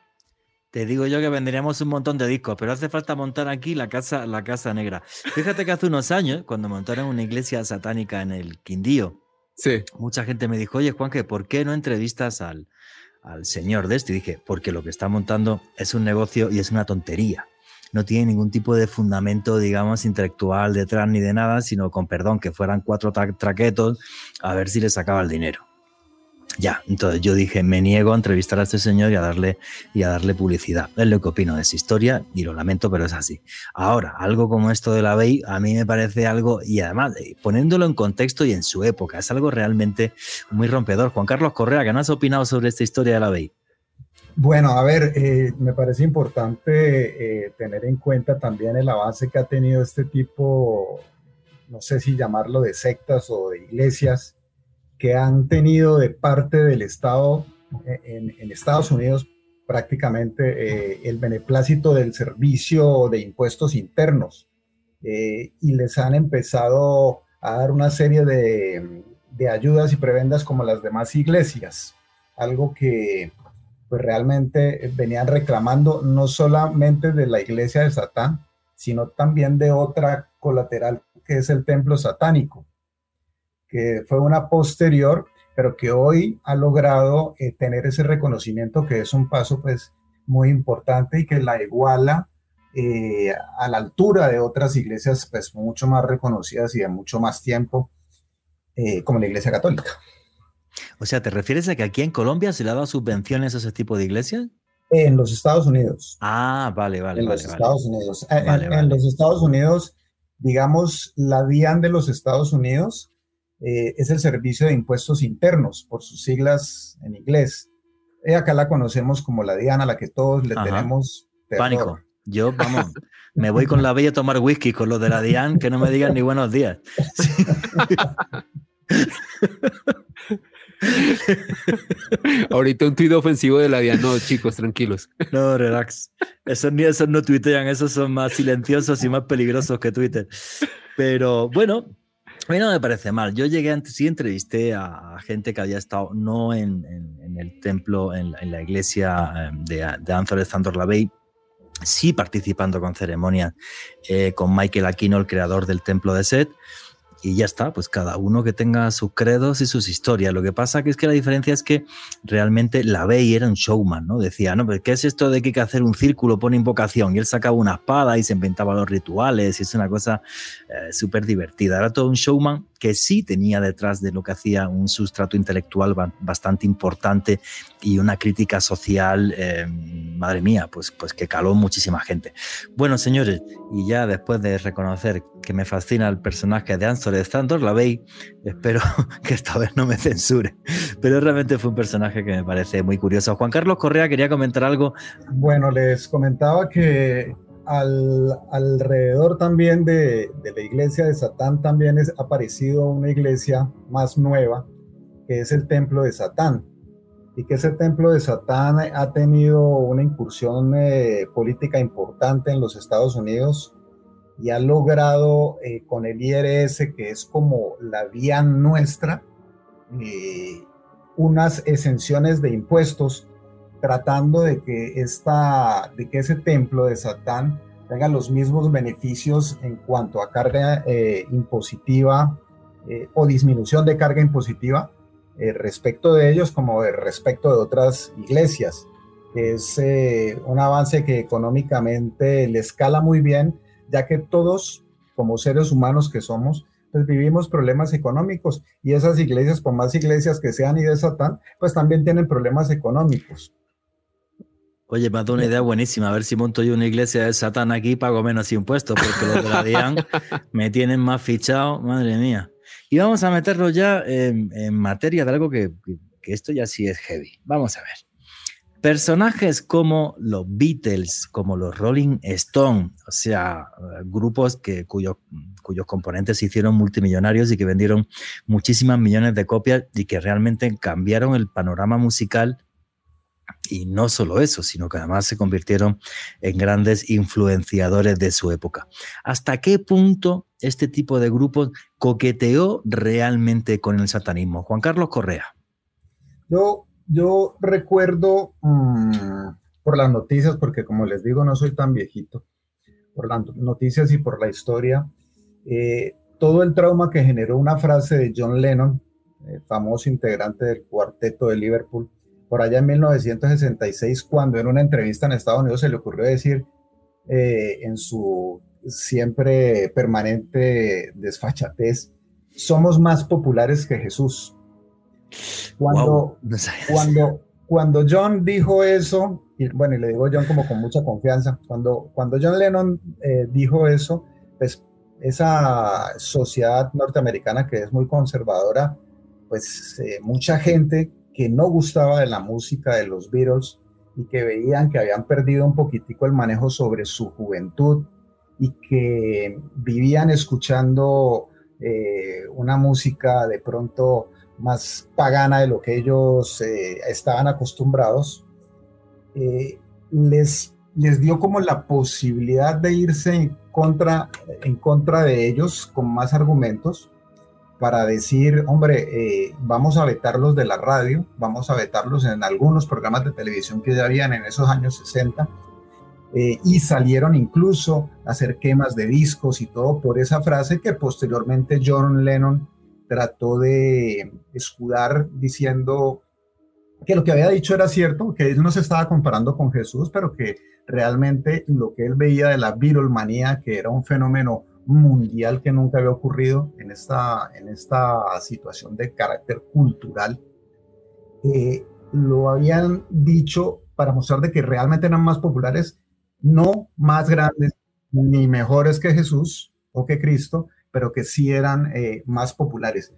Te digo yo que vendríamos un montón de discos, pero hace falta montar aquí la casa, la casa negra. Fíjate que hace unos años, cuando montaron una iglesia satánica en el Quindío, sí. mucha gente me dijo, oye Juan, ¿por qué no entrevistas al, al señor de este? Y dije, porque lo que está montando es un negocio y es una tontería no tiene ningún tipo de fundamento, digamos, intelectual detrás ni de nada, sino con perdón, que fueran cuatro traquetos a ver si le sacaba el dinero. Ya, entonces yo dije, me niego a entrevistar a este señor y a darle, y a darle publicidad. Es lo que opino de esa historia y lo lamento, pero es así. Ahora, algo como esto de la BEI, a mí me parece algo, y además, eh, poniéndolo en contexto y en su época, es algo realmente muy rompedor. Juan Carlos Correa, ¿qué no has opinado sobre esta historia de la BEI? Bueno, a ver, eh, me parece importante eh, tener en cuenta también el avance que ha tenido este tipo, no sé si llamarlo de sectas o de iglesias, que han tenido de parte del Estado eh, en, Estados Unidos prácticamente el beneplácito del servicio de impuestos internos. Y les han empezado a dar una serie de, de ayudas y prebendas como las demás iglesias, algo que pues realmente eh, venían reclamando no solamente de la iglesia de Satán, sino también de otra colateral que es el templo satánico, que fue una posterior, pero que hoy ha logrado eh, tener ese reconocimiento que es un paso pues muy importante y que la iguala eh, a la altura de otras iglesias pues mucho más reconocidas y de mucho más tiempo, como la iglesia católica. O sea, ¿te refieres a que aquí en Colombia se le ha dado subvenciones a ese tipo de iglesias? En los Estados Unidos. Ah, vale, vale. En los Estados Unidos. en, los Estados Unidos, digamos, la DIAN de los Estados Unidos eh, es el Servicio de Impuestos Internos, por sus siglas en inglés. Y acá la conocemos como la DIAN, a la que todos le tenemos pánico. Yo, vamos, me voy con la bella a tomar whisky con los de la DIAN, que no me digan ni buenos días. Ahorita un tuit ofensivo de la DIAN. No, chicos, tranquilos. No, relax. Esos ni esos no tuitean, esos son más silenciosos y más peligrosos que Twitter. Pero bueno, a mí no me parece mal. Yo llegué antes, sí entrevisté a, gente que había estado no en, el templo, en, la iglesia em, de, de Anthony Sandor Lavey, sí participando con ceremonias eh, con Michael Aquino, el creador del templo de Set y ya está, pues cada uno que tenga sus credos y sus historias. Lo que pasa es que la diferencia es que realmente la Bey era un showman, ¿no? Decía, no, pero ¿qué es esto de que hay que hacer un círculo, pone invocación? Y él sacaba una espada y se inventaba los rituales y es una cosa eh, súper divertida. Era todo un showman que sí tenía detrás de lo que hacía un sustrato intelectual bastante importante y una crítica social, eh, madre mía, pues, pues que caló muchísima gente. Bueno, señores, y ya después de reconocer que me fascina el personaje de Ansel Sandor, la veis, espero que esta vez no me censure, pero realmente fue un personaje que me parece muy curioso. Juan Carlos Correa quería comentar algo. Bueno, les comentaba que alrededor también de, la iglesia de Satán también ha aparecido una iglesia más nueva, que es el templo de Satán. Y que ese templo de Satán ha tenido una incursión eh, política importante en los Estados Unidos y ha logrado eh, con el IRS, que es como la vía nuestra, eh, unas exenciones de impuestos tratando de que, esta, de que ese templo de Satán tenga los mismos beneficios en cuanto a carga eh, impositiva eh, o disminución de carga impositiva eh, respecto de ellos como respecto de otras iglesias. Es un avance que económicamente le escala muy bien, ya que todos, como seres humanos que somos, pues vivimos problemas económicos y esas iglesias, por más iglesias que sean y de Satán, pues también tienen problemas económicos. Oye, me ha dado una idea buenísima. A ver si monto yo una iglesia de Satán aquí y pago menos impuestos, porque los de la DIAN me tienen más fichado, madre mía. Y vamos a meterlo ya en, materia de algo que, esto ya sí es heavy. Vamos a ver. Personajes como los Beatles, como los Rolling Stones, o sea, grupos que, cuyos, cuyos componentes se hicieron multimillonarios y que vendieron muchísimas millones de copias y que realmente cambiaron el panorama musical y no solo eso, sino que además se convirtieron en grandes influenciadores de su época. ¿Hasta qué punto este tipo de grupos coqueteó realmente con el satanismo? Juan Carlos Correa. Yo yo recuerdo mm, por las noticias, porque como les digo, no soy tan viejito, por las noticias y por la historia, eh, todo el trauma que generó una frase de John Lennon, famoso integrante del cuarteto de Liverpool, por allá en 1966, cuando en una entrevista en Estados Unidos se le ocurrió decir eh, en su siempre permanente desfachatez, somos más populares que Jesús. Cuando, cuando, cuando John dijo eso, y bueno, y le digo John como con mucha confianza, cuando, cuando John Lennon eh, dijo eso, pues esa sociedad norteamericana que es muy conservadora, pues eh, mucha gente que no gustaba de la música de los Beatles y que veían que habían perdido un poquitico el manejo sobre su juventud y que vivían escuchando eh, una música de pronto más pagana de lo que ellos eh, estaban acostumbrados, eh, les, les dio como la posibilidad de irse en contra, en contra de ellos con más argumentos para decir, hombre, eh, vamos a vetarlos de la radio, vamos a vetarlos en algunos programas de televisión que ya habían en esos años 60, y salieron incluso a hacer quemas de discos y todo por esa frase que posteriormente John Lennon trató de escudar diciendo que lo que había dicho era cierto, que él no se estaba comparando con Jesús, pero que realmente lo que él veía de la virolmanía, que era un fenómeno mundial que nunca había ocurrido en esta, en esta situación de carácter cultural, eh, lo habían dicho para mostrar de que realmente eran más populares, no más grandes ni mejores que Jesús o que Cristo, pero que sí eran eh, más populares.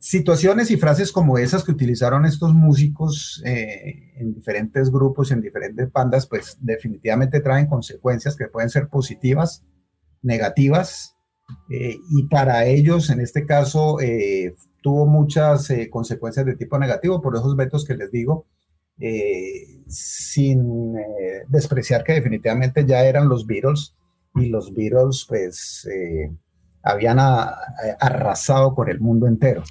Situaciones y frases como esas que utilizaron estos músicos eh, en diferentes grupos, en diferentes bandas, pues definitivamente traen consecuencias que pueden ser positivas, negativas, eh, y para ellos, en este caso, tuvo muchas consecuencias de tipo negativo por esos vetos que les digo, sin despreciar que definitivamente ya eran los Beatles, y los Beatles, pues habían arrasado con el mundo entero.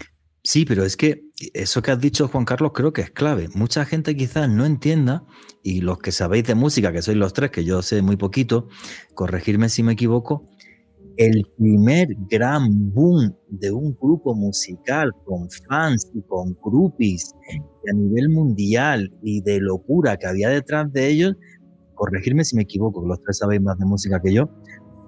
Sí, pero es que eso que has dicho, Juan Carlos, creo que es clave. Mucha gente quizás no entienda, y los que sabéis de música, que sois los tres, que yo sé muy poquito, corregirme si me equivoco, el primer gran boom de un grupo musical con fans y con groupies a nivel mundial y de locura que había detrás de ellos, corregirme si me equivoco, los tres sabéis más de música que yo,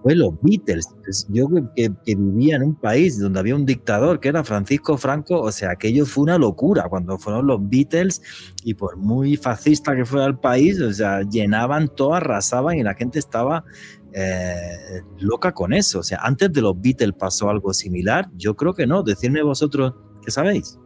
fue los Beatles. Yo que, vivía en un país donde había un dictador que era Francisco Franco, o sea, aquello fue una locura cuando fueron los Beatles y por muy fascista que fuera el país, o sea, llenaban todo, arrasaban y la gente estaba eh, loca con eso. O sea, antes de los Beatles pasó algo similar, yo creo que no. Decidme vosotros qué sabéis.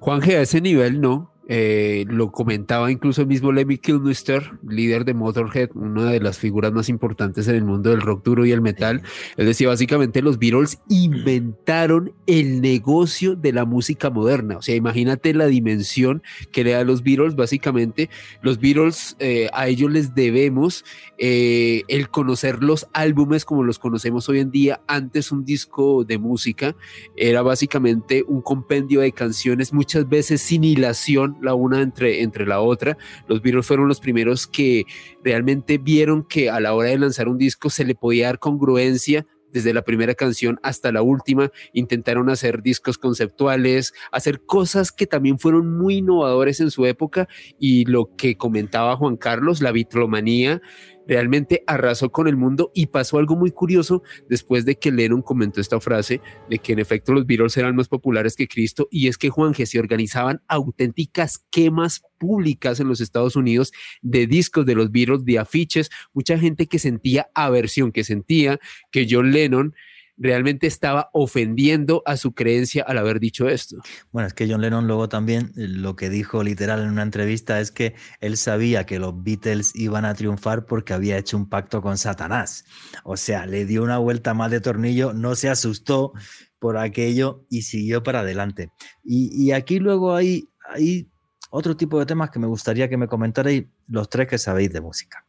Juan G, a ese nivel no. Eh, lo comentaba incluso el mismo Lemmy Kilmister, líder de Motorhead, una de las figuras más importantes en el mundo del rock duro y el metal. Él decía básicamente los Beatles inventaron el negocio de la música moderna. O sea, imagínate la dimensión que le da a los Beatles. Básicamente, los Beatles eh, a ellos les debemos eh, el conocer los álbumes como los conocemos hoy en día. Antes un disco de música era básicamente un compendio de canciones, muchas veces sin hilación la una entre, entre la otra. Los Beatles fueron los primeros que realmente vieron que a la hora de lanzar un disco se le podía dar congruencia desde la primera canción hasta la última, intentaron hacer discos conceptuales, hacer cosas que también fueron muy innovadores en su época y lo que comentaba Juan Carlos, la vitlomanía, realmente arrasó con el mundo y pasó algo muy curioso después de que Lennon comentó esta frase de que en efecto los Beatles eran más populares que Cristo y es que Juan se organizaban auténticas quemas públicas en los Estados Unidos de discos de los Beatles, de afiches, mucha gente que sentía aversión, que sentía que John Lennon realmente estaba ofendiendo a su creencia al haber dicho esto. Bueno, es que John Lennon luego también eh, lo que dijo literal en una entrevista es que él sabía que los Beatles iban a triunfar porque había hecho un pacto con Satanás. O sea, le dio una vuelta más de tornillo, no se asustó por aquello y siguió para adelante. Y, aquí luego hay, hay otro tipo de temas que me gustaría que me comentarais los tres que sabéis de música.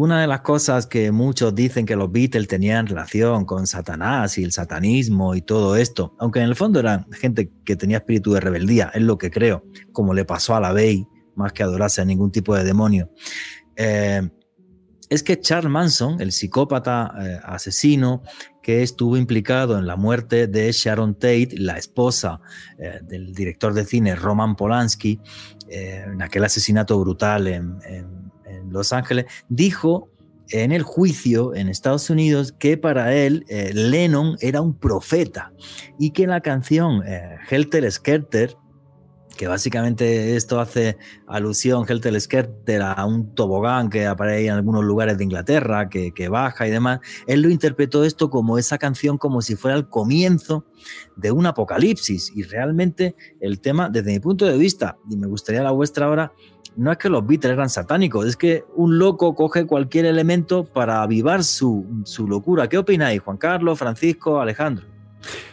Una de las cosas que muchos dicen que los Beatles tenían relación con Satanás y el satanismo y todo esto, aunque en el fondo eran gente que tenía espíritu de rebeldía, es lo que creo, como le pasó a la Bey, más que adorarse a ningún tipo de demonio. Eh, es que Charles Manson, el psicópata eh, asesino que estuvo implicado en la muerte de Sharon Tate, la esposa eh, del director de cine Roman Polanski, en aquel asesinato brutal en los Ángeles, dijo en el juicio en Estados Unidos que para él eh, Lennon era un profeta y que la canción eh, Helter Skelter, que básicamente esto hace alusión, Helter Skelter, a un tobogán que aparece en algunos lugares de Inglaterra, que, que, baja y demás, él lo interpretó esto como esa canción como si fuera el comienzo de un apocalipsis. Y realmente el tema, desde mi punto de vista, y me gustaría la vuestra ahora, no es que los Beatles eran satánicos, es que un loco coge cualquier elemento para avivar su, locura. ¿Qué opináis, Juan Carlos, Francisco, Alejandro?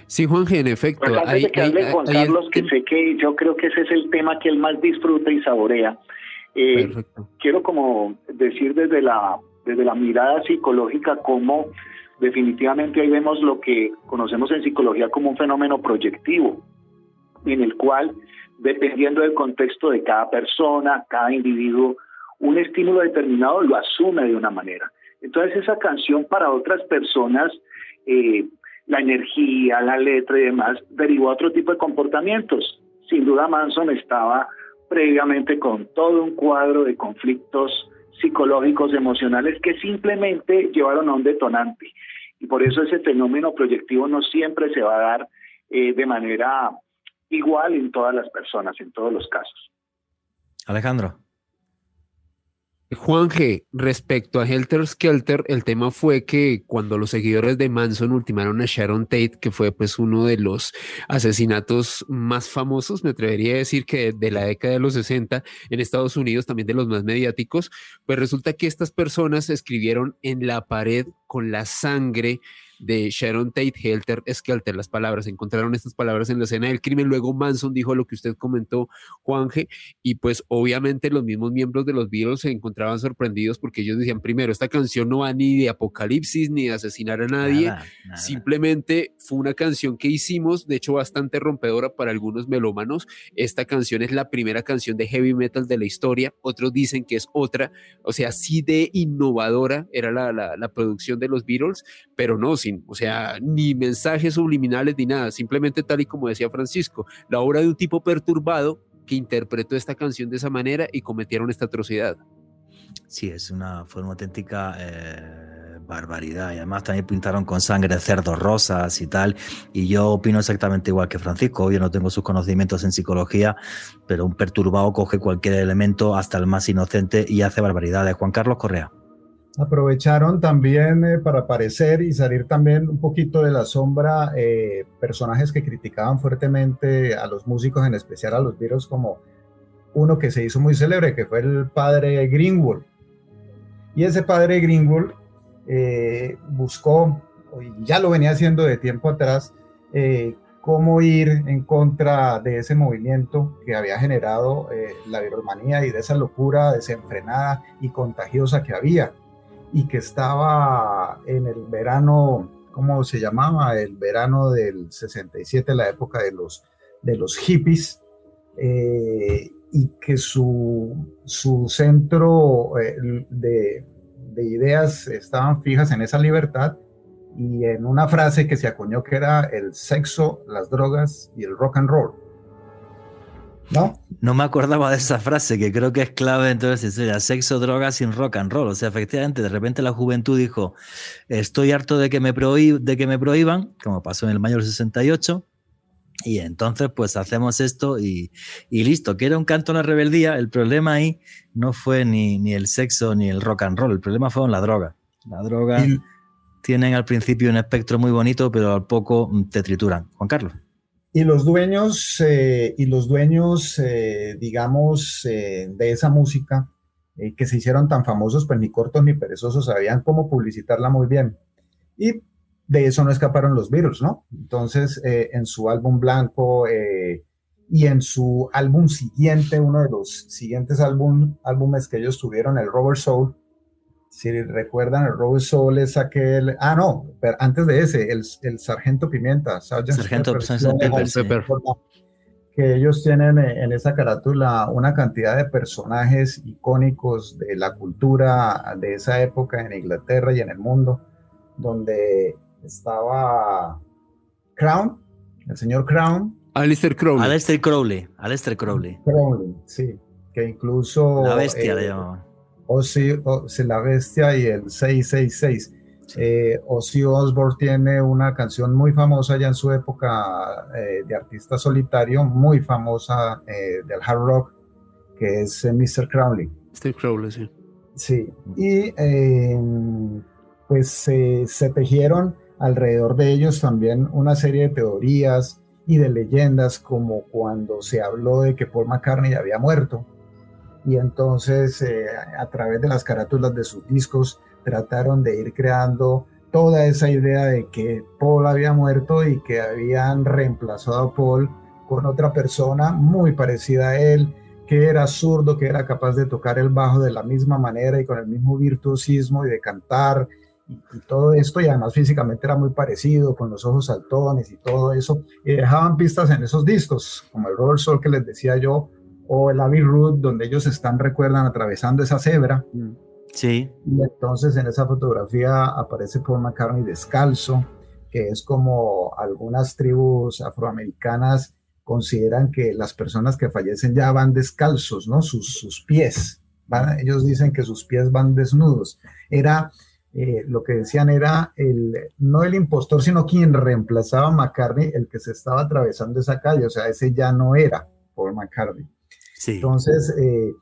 Sí, Juan, en efecto. Pues antes que hable Juan Carlos, que sé que yo creo que ese es el tema que él más disfruta y saborea. Eh, quiero como decir desde la, desde la mirada psicológica cómo definitivamente ahí vemos lo que conocemos en psicología como un fenómeno proyectivo, en el cual dependiendo del contexto de cada persona, cada individuo, un estímulo determinado lo asume de una manera. Entonces esa canción para otras personas, eh, la energía, la letra y demás, derivó a otro tipo de comportamientos. Sin duda Manson estaba previamente con todo un cuadro de conflictos psicológicos, emocionales, que simplemente llevaron a un detonante. Y por eso ese fenómeno proyectivo no siempre se va a dar eh, de manera igual en todas las personas, en todos los casos. Alejandro. Juan G, respecto a Helter Skelter, el tema fue que cuando los seguidores de Manson ultimaron a Sharon Tate, que fue pues uno de los asesinatos más famosos, me atrevería a decir que de la década de los 60 en Estados Unidos, también de los más mediáticos, pues resulta que estas personas escribieron en la pared con la sangre de Sharon Tate, Helter Skelter, las palabras, encontraron estas palabras en la escena del crimen, luego Manson dijo lo que usted comentó, Juanje, y pues obviamente los mismos miembros de los Beatles se encontraban sorprendidos porque ellos decían, primero, esta canción no va ni de apocalipsis ni de asesinar a nadie, simplemente fue una canción que hicimos, de hecho bastante rompedora para algunos melómanos, esta canción es la primera canción de heavy metal de la historia, otros dicen que es otra, o sea, sí de innovadora era la, la, la producción de los Beatles, pero no, o sea, ni mensajes subliminales ni nada, simplemente tal y como decía Francisco, la obra de un tipo perturbado que interpretó esta canción de esa manera y cometieron esta atrocidad. Sí, es una, fue una auténtica eh, barbaridad y además también pintaron con sangre cerdos rosas y tal. Y yo opino exactamente igual que Francisco, yo no tengo sus conocimientos en psicología, pero un perturbado coge cualquier elemento, hasta el más inocente, y hace barbaridades. Juan Carlos Correa aprovecharon también eh, para aparecer y salir también un poquito de la sombra eh, personajes que criticaban fuertemente a los músicos, en especial a los virus, como uno que se hizo muy célebre, que fue el padre Greenwood. Y ese padre Greenwood eh, buscó, y ya lo venía haciendo de tiempo atrás, cómo ir en contra de ese movimiento que había generado la viromanía y de esa locura desenfrenada y contagiosa que había y que estaba en el verano, ¿cómo se llamaba? El verano del 67, la época de los, de los hippies, eh, y que su, su centro eh, de, de ideas estaban fijas en esa libertad y en una frase que se acuñó que era el sexo, las drogas y el rock and roll. ¿No? No me acordaba de esa frase que creo que es clave entonces era sexo, drogas sin rock and roll. O sea, efectivamente, de repente la juventud dijo, estoy harto de que me, de que me prohíban, como pasó en el mayo del 68, y entonces pues hacemos esto y, listo, que era un canto a la rebeldía. El problema ahí no fue ni, ni, el sexo ni el rock and roll, el problema fue la droga. La droga tienen al principio un espectro muy bonito, pero al poco te trituran. Juan Carlos. Y los dueños, eh, y los dueños, eh, digamos, eh, de esa música que se hicieron tan famosos, pues ni cortos ni perezosos sabían cómo publicitarla muy bien. Y de eso no escaparon los Beatles, ¿no? Entonces, en su álbum blanco y en su álbum siguiente, uno de los siguientes álbum, álbumes que ellos tuvieron, el Robert Soul, si recuerdan, el Rose Soul es aquel. Ah, no, pero antes de ese, el, el Sargento Pimienta. Sargento Pepper, Que ellos tienen en esa carátula una cantidad de personajes icónicos de la cultura de esa época en Inglaterra y en el mundo, donde estaba Crown, el señor Crown. Alistair Crowley. Alistair Crowley. Alistair Crowley. Crowley, sí. Que incluso. La bestia eh, le llamaban Ozzy, La Bestia y el 666. Eh, Ozzy Osbourne tiene una canción muy famosa ya en su época eh, de artista solitario, muy famosa eh, del hard rock, que es Mr. Crowley. Mr. Crowley, sí. Sí, y pues se tejieron alrededor de ellos también una serie de teorías y de leyendas, como cuando se habló de que Paul McCartney había muerto y entonces eh, a través de las carátulas de sus discos trataron de ir creando toda esa idea de que Paul había muerto y que habían reemplazado a Paul con otra persona muy parecida a él, que era zurdo, que era capaz de tocar el bajo de la misma manera y con el mismo virtuosismo y de cantar y, todo esto, y además físicamente era muy parecido, con los ojos saltones y todo eso, y dejaban pistas en esos discos, como el Robert Soul que les decía yo, o el Abbey Road, donde ellos están, recuerdan, atravesando esa cebra. Mm. Sí. Y entonces en esa fotografía aparece Paul McCartney descalzo, que es como algunas tribus afroamericanas consideran que las personas que fallecen ya van descalzos, ¿no? Sus, sus pies. ellos dicen que sus pies van desnudos. Era, eh, lo que decían era el, no el impostor, sino quien reemplazaba a McCartney, el que se estaba atravesando esa calle. O sea, ese ya no era Paul McCartney. Entonces, eh,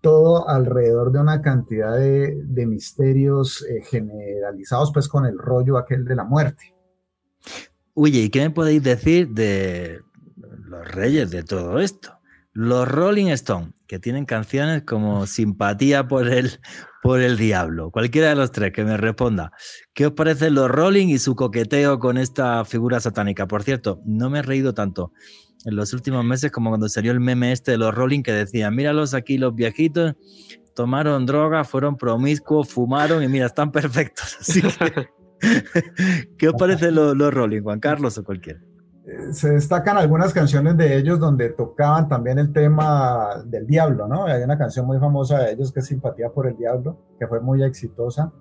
todo alrededor de una cantidad de, misterios eh, generalizados, pues con el rollo aquel de la muerte. Oye, ¿y qué me podéis decir de los reyes de todo esto? Los Rolling Stones, que tienen canciones como Simpatía por el, por el Diablo. Cualquiera de los tres que me responda. ¿Qué os parece los Rolling y su coqueteo con esta figura satánica? Por cierto, no me he reído tanto en los últimos meses, como cuando salió el meme este de los Rolling que decía, míralos aquí los viejitos, tomaron droga, fueron promiscuos, fumaron y mira, están perfectos. ¿Qué os parece los, los Rolling, Juan Carlos o cualquiera? Eh, se destacan algunas canciones de ellos donde tocaban también el tema del diablo, ¿no? Hay una canción muy famosa de ellos que es Simpatía por el Diablo, que fue muy exitosa.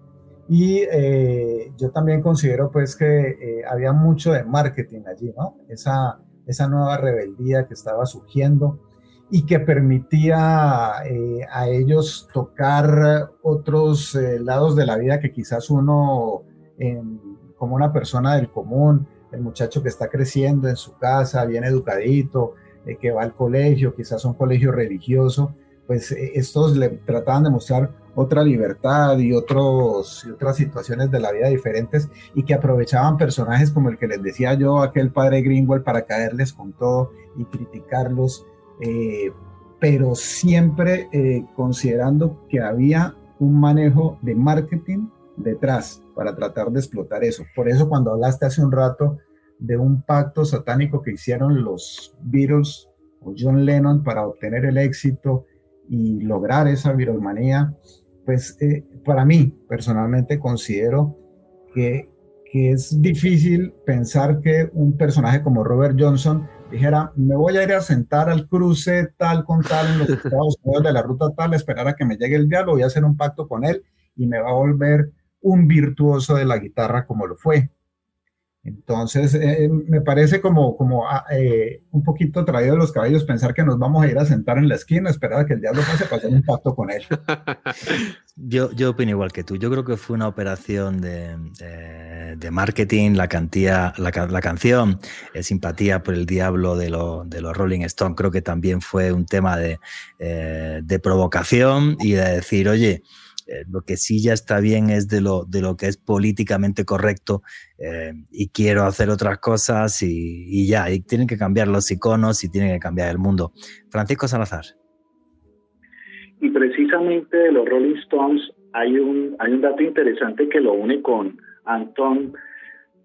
Y eh, yo también considero pues que eh, había mucho de marketing allí, ¿no? Esa, esa nueva rebeldía que estaba surgiendo y que permitía eh, a ellos tocar otros eh, lados de la vida que quizás uno, como una persona del común, el muchacho que está creciendo en su casa, bien educadito, eh, que va al colegio, quizás un colegio religioso, pues estos le trataban de mostrar otra libertad y, otros, y otras situaciones de la vida diferentes y que aprovechaban personajes como el que les decía yo, aquel padre Greenwell, para caerles con todo y criticarlos, eh, pero siempre eh, considerando que había un manejo de marketing detrás para tratar de explotar eso. Por eso cuando hablaste hace un rato de un pacto satánico que hicieron los Beatles o John Lennon para obtener el éxito y lograr esa virolmanía, pues eh, para mí personalmente considero que, que, es difícil pensar que un personaje como Robert Johnson dijera, me voy a ir a sentar al cruce tal con tal en los Estados Unidos de la ruta tal, esperar a que me llegue el diálogo, voy a hacer un pacto con él y me va a volver un virtuoso de la guitarra como lo fue. Entonces, eh, me parece como, como ah, eh, un poquito traído de los cabellos pensar que nos vamos a ir a sentar en la esquina, esperar a que el diablo pase para hacer un pacto con él. Yo, yo opino igual que tú. Yo creo que fue una operación de, de, marketing. La, cantidad, la, la canción eh, Simpatía por el Diablo de, lo, de, los Rolling Stones creo que también fue un tema de, de provocación y de decir, oye, eh, lo que sí ya está bien es de lo, de lo que es políticamente correcto eh, y quiero hacer otras cosas y, ya, y tienen que cambiar los iconos y tienen que cambiar el mundo. Francisco Salazar. Y precisamente de los Rolling Stones hay un, hay un dato interesante que lo une con Anton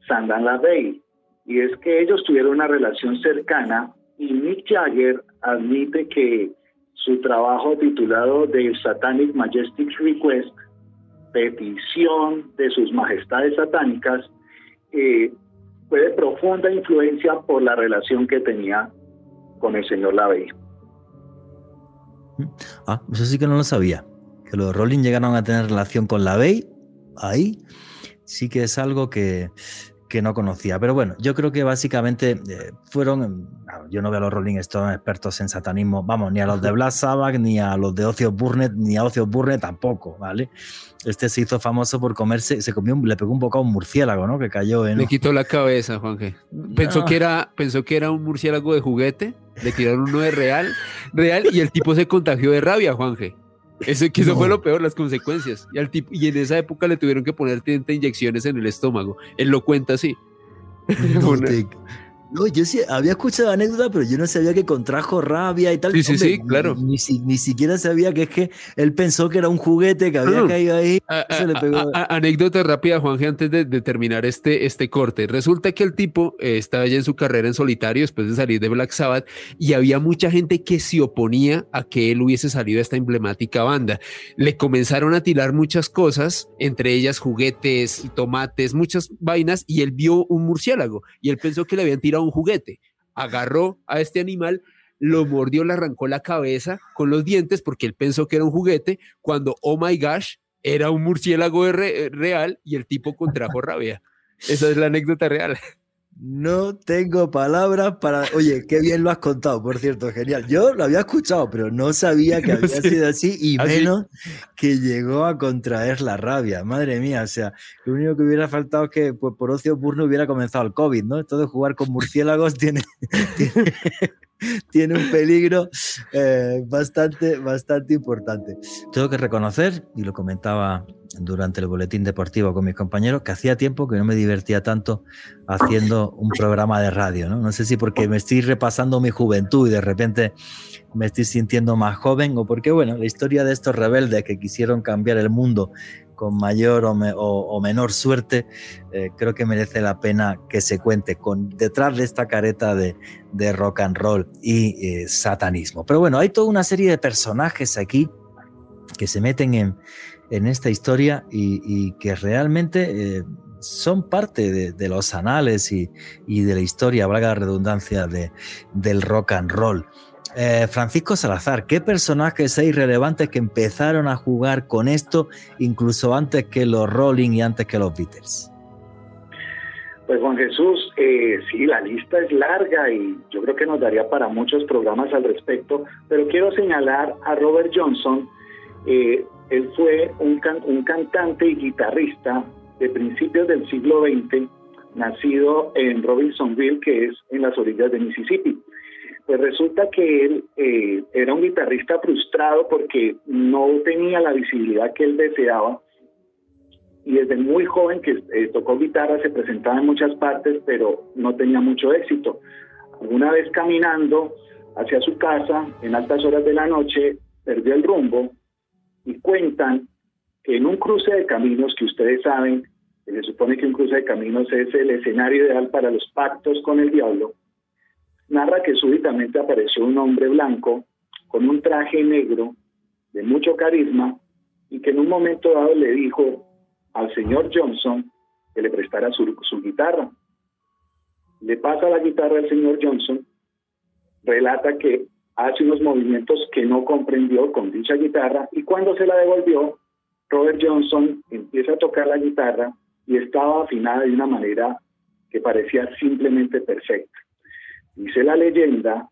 Sandan LaVey, y es que ellos tuvieron una relación cercana y Mick Jagger admite que su trabajo titulado The Satanic Majestic Request, petición de sus majestades satánicas, eh, fue de profunda influencia por la relación que tenía con el señor Lavey. Ah, eso sí que no lo sabía. Que los Rolling llegaron a tener relación con Lavey, ahí sí que es algo que, que no conocía. Pero bueno, yo creo que básicamente eh, fueron, yo no veo a los Rolling Stones expertos en satanismo, vamos, ni a los de Black Sabbath, ni a los de Ocio Burnett, ni a Ocio Burnett tampoco, ¿vale? Este se hizo famoso por comerse, se comió, le pegó un bocado a un murciélago, ¿no? Que cayó en... Le quitó la cabeza, Juanje. Pensó, que era, pensó que era un murciélago de juguete, le tiraron uno de real, real, y el tipo se contagió de rabia, Juanje. Eso, que eso fue lo peor, las consecuencias. Y, al tipo, y en esa época le tuvieron que poner 30 inyecciones en el estómago. Él lo cuenta así. No, yo sí había escuchado anécdota, pero yo no sabía que contrajo rabia y tal. Sí, sí, sí, claro. Ni, ni, siquiera sabía que es que él pensó que era un juguete que había caído ahí. anécdota rápida, Juanje, antes de, terminar este, este corte. Resulta que el tipo eh, estaba ya en su carrera en solitario después de salir de Black Sabbath y había mucha gente que se oponía a que él hubiese salido de esta emblemática banda. Le comenzaron a tirar muchas cosas, entre ellas juguetes, tomates, muchas vainas, y él vio un murciélago y él pensó que le habían tirado un juguete. Agarró a este animal, lo mordió, le arrancó la cabeza con los dientes porque él pensó que era un juguete, cuando, oh my gosh, era un murciélago real y el tipo contrajo rabia. Esa es la anécdota real. No tengo palabras para. Oye, qué bien lo has contado, por cierto, genial. Yo lo había escuchado, pero no sabía que había sido así y menos que llegó a contraer la rabia. Madre mía, o sea, lo único que hubiera faltado es que pues, por ocio burno hubiera comenzado el COVID, ¿no? Esto de jugar con murciélagos tiene, tiene, un peligro eh, bastante, bastante importante. Tengo que reconocer, y lo comentaba durante el boletín deportivo con mis compañeros que hacía tiempo que no me divertía tanto haciendo un programa de radio. No, no sé si porque me estoy repasando mi juventud y de repente me estoy sintiendo más joven o porque, bueno, la historia de estos rebeldes que quisieron cambiar el mundo con mayor o, menor suerte, eh, creo que merece la pena que se cuente con detrás de esta careta de, rock and roll y eh, satanismo. Pero bueno, hay toda una serie de personajes aquí que se meten en, esta historia y, que realmente eh, son parte de, los anales y, de la historia, valga la redundancia, de, del rock and roll. Eh, Francisco Salazar, ¿qué personajes hay relevantes que empezaron a jugar con esto incluso antes que los Rolling y antes que los Beatles? Pues Juan Jesús, eh, sí, la lista es larga y yo creo que nos daría para muchos programas al respecto, pero quiero señalar a Robert Johnson, él fue un, un cantante y guitarrista de principios del siglo XX, nacido en Robinsonville, que es en las orillas de Mississippi. Pues resulta que él eh, era un guitarrista frustrado porque no tenía la visibilidad que él deseaba y desde muy joven que eh, tocó guitarra se presentaba en muchas partes, pero no tenía mucho éxito. Alguna vez caminando hacia su casa en altas horas de la noche, perdió el rumbo y cuentan que en un cruce de caminos que ustedes saben, se supone que un cruce de caminos es el escenario ideal para los pactos con el diablo, narra que súbitamente apareció un hombre blanco con un traje negro de mucho carisma y que en un momento dado le dijo al señor Johnson que le prestara su, guitarra. Le pasa la guitarra al señor Johnson, relata que hace unos movimientos que no comprendió con dicha guitarra y cuando se la devolvió, Robert Johnson empieza a tocar la guitarra y estaba afinada de una manera que parecía simplemente perfecta. Dice la leyenda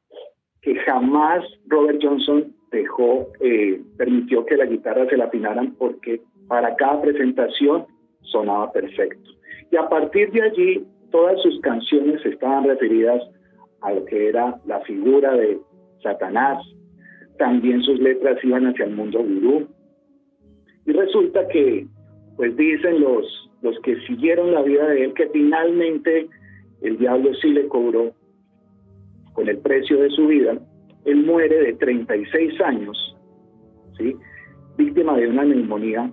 que jamás Robert Johnson dejó, eh, permitió que la guitarra se la afinaran porque para cada presentación sonaba perfecto. Y a partir de allí, todas sus canciones estaban referidas a lo que era la figura de Satanás. También sus letras iban hacia el mundo gurú. Y resulta que, pues dicen los, los que siguieron la vida de él que finalmente el diablo sí le cobró con el precio de su vida. Él muere de 36 años, víctima de una neumonía,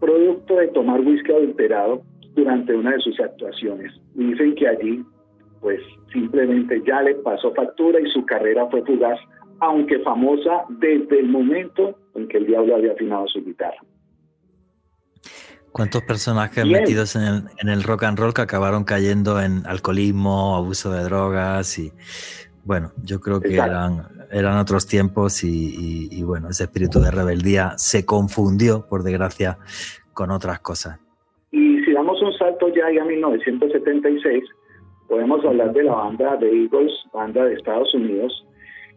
producto de tomar whisky adulterado durante una de sus actuaciones. dicen que allí, pues simplemente ya le pasó factura y su carrera fue fugaz, aunque famosa desde el momento en que el diablo había afinado su guitarra. ¿Cuántos personajes metidos en el, en el, rock and roll que acabaron cayendo en alcoholismo, abuso de drogas y bueno, yo creo que eran, eran otros tiempos y, y, bueno, ese espíritu de rebeldía se confundió, por desgracia, con otras cosas. Y si damos un salto ya, a 1976, podemos hablar de la banda de Eagles, banda de Estados Unidos,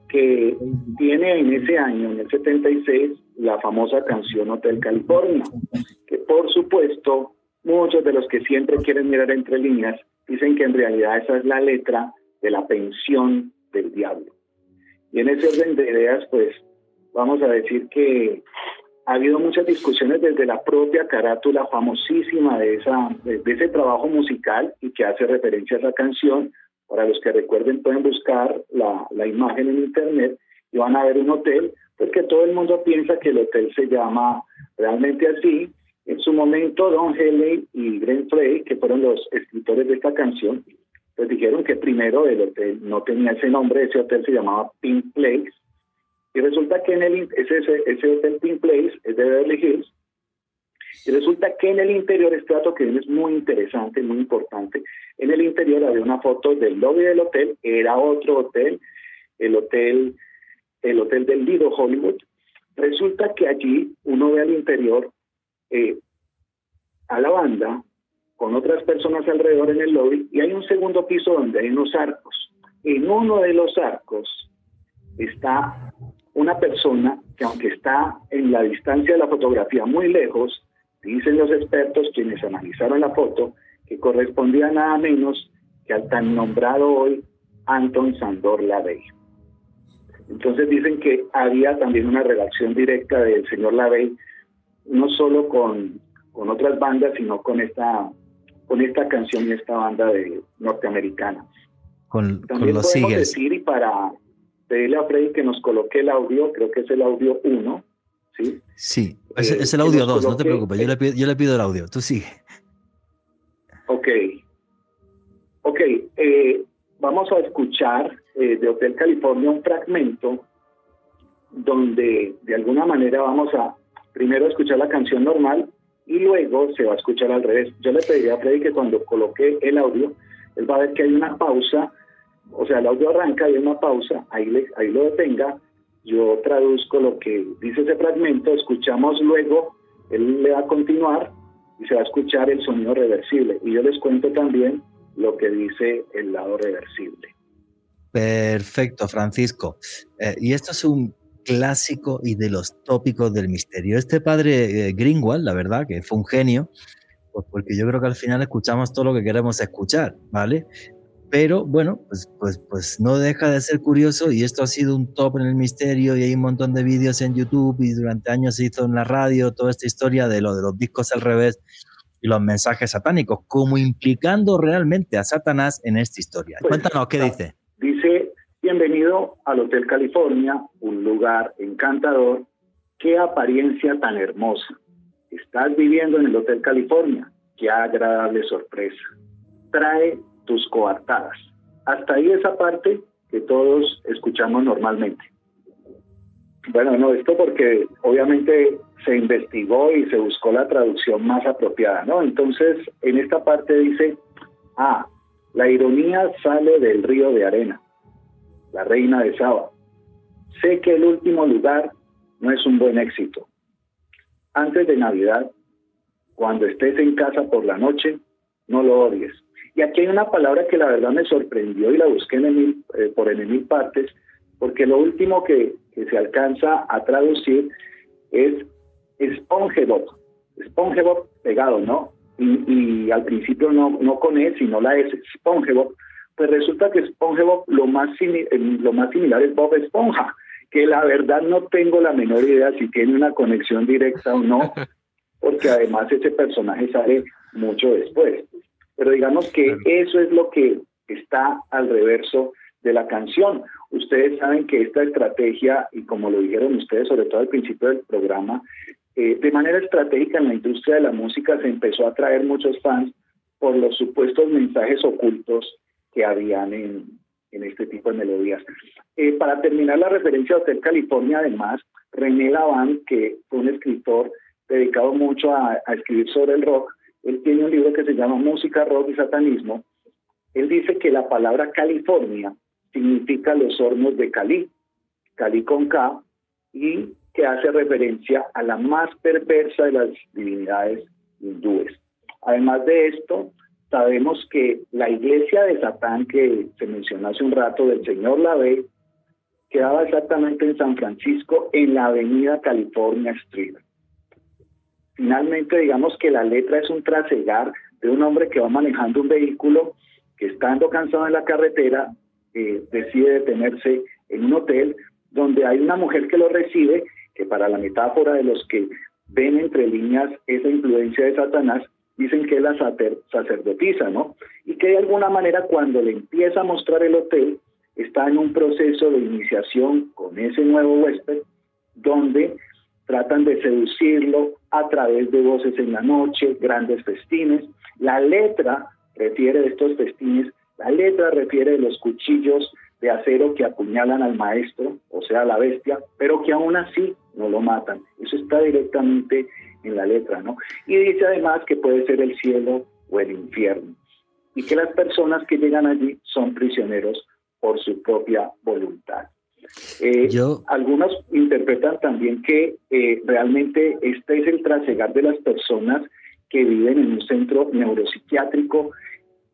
que tiene en ese año, en el 76, la famosa canción Hotel California, por supuesto muchos de los que siempre quieren mirar entre líneas dicen que en realidad esa es la letra de la pensión del diablo. Y en ese orden de ideas, pues vamos a decir que ha habido muchas discusiones desde la propia carátula famosísima de, esa, de, ese trabajo musical y que hace referencia a esa canción. Para los que recuerden, pueden buscar la, la imagen en internet y van a ver un hotel, porque todo el mundo piensa que el hotel se llama realmente así. En su momento, Don Henley y Glenn Frey, que fueron los escritores de esta canción, pues dijeron que primero el hotel no tenía ese nombre, ese hotel se llamaba Pink Place, y resulta que en el, ese, ese hotel Pink Place es de Beverly Hills, y resulta que en el interior, este dato que es muy interesante, muy importante, en el interior había una foto del lobby del hotel, era otro hotel, el hotel, el hotel del Lido Hollywood. Resulta que allí uno ve al interior eh, a la banda con otras personas alrededor en el lobby y hay un segundo piso donde hay unos arcos. En uno de los arcos está una persona que aunque está en la distancia de la fotografía muy lejos, dicen los expertos quienes analizaron la foto, que correspondía nada menos que al tan nombrado hoy Anton Sandor Lavey. Entonces dicen que había también una relación directa del señor Lavey, no solo con, con otras bandas, sino con esta con esta canción y esta banda de norteamericana. Con, También con los podemos decir, y para pedirle a Freddy que nos coloque el audio, creo que es el audio 1, ¿sí? Sí, es, Eh, es el que audio nos 2, no te preocupes, yo le, pido, yo le pido el audio, tú sigue. Ok. Ok, eh, vamos a escuchar eh, de Hotel California un fragmento donde de alguna manera vamos a primero escuchar la canción normal y luego se va a escuchar al revés. Yo le pediría a Freddy que cuando coloque el audio, él va a ver que hay una pausa, o sea, el audio arranca, hay una pausa, ahí, le- ahí lo detenga, yo traduzco lo que dice ese fragmento, escuchamos luego, él le va a continuar y se va a escuchar el sonido reversible. Y yo les cuento también lo que dice el lado reversible. Perfecto, Francisco. Eh, y esto es un clásico y de los tópicos del misterio. Este padre eh, Greenwald, la verdad, que fue un genio, pues porque yo creo que al final escuchamos todo lo que queremos escuchar, ¿vale? Pero bueno, pues, pues, pues no deja de ser curioso y esto ha sido un top en el misterio y hay un montón de vídeos en YouTube y durante años se hizo en la radio toda esta historia de lo de los discos al revés y los mensajes satánicos, como implicando realmente a Satanás en esta historia. Pues, Cuéntanos, ¿qué dice? Bienvenido al Hotel California, un lugar encantador. Qué apariencia tan hermosa. Estás viviendo en el Hotel California. Qué agradable sorpresa. Trae tus coartadas. Hasta ahí esa parte que todos escuchamos normalmente. Bueno, no, esto porque obviamente se investigó y se buscó la traducción más apropiada, ¿no? Entonces, en esta parte dice, ah, la ironía sale del río de arena, la reina de Saba. Sé que el último lugar no es un buen éxito. Antes de Navidad, cuando estés en casa por la noche, no lo odies. Y aquí hay una palabra que la verdad me sorprendió y la busqué en mil, eh, por en mil partes, porque lo último que, se alcanza a traducir es SpongeBob. SpongeBob pegado, ¿no? Y, y al principio no, no con E, sino la S, SpongeBob. Pues resulta que SpongeBob lo más, eh, lo más similar es Bob Esponja, que la verdad no tengo la menor idea si tiene una conexión directa o no, porque además ese personaje sale mucho después. Pero digamos que eso es lo que está al reverso de la canción. Ustedes saben que esta estrategia, y como lo dijeron ustedes, sobre todo al principio del programa, eh, de manera estratégica en la industria de la música se empezó a atraer muchos fans por los supuestos mensajes ocultos que habían en, este tipo de melodías. Eh, para terminar la referencia a Hotel California, además, René Laván, que fue un escritor dedicado mucho a, a escribir sobre el rock, él tiene un libro que se llama Música, Rock y Satanismo. Él dice que la palabra California significa los hornos de Cali, Cali con K, y que hace referencia a la más perversa de las divinidades hindúes. Además de esto, sabemos que la iglesia de Satán que se mencionó hace un rato del señor Lavey quedaba exactamente en San Francisco, en la avenida California Street. Finalmente, digamos que la letra es un trasegar de un hombre que va manejando un vehículo que estando cansado en la carretera eh, decide detenerse en un hotel donde hay una mujer que lo recibe, que para la metáfora de los que ven entre líneas esa influencia de Satanás, dicen que es la sacerdotisa, ¿no? Y que de alguna manera cuando le empieza a mostrar el hotel, está en un proceso de iniciación con ese nuevo huésped, donde tratan de seducirlo a través de voces en la noche, grandes festines. La letra refiere de estos festines la letra refiere de los cuchillos de acero que apuñalan al maestro, o sea, la bestia, pero que aún así no lo matan. Eso está directamente en la letra, ¿no? Y dice además que puede ser el cielo o el infierno. Y que las personas que llegan allí son prisioneros por su propia voluntad. Eh, algunos interpretan también que eh, realmente este es el trasegar de las personas que viven en un centro neuropsiquiátrico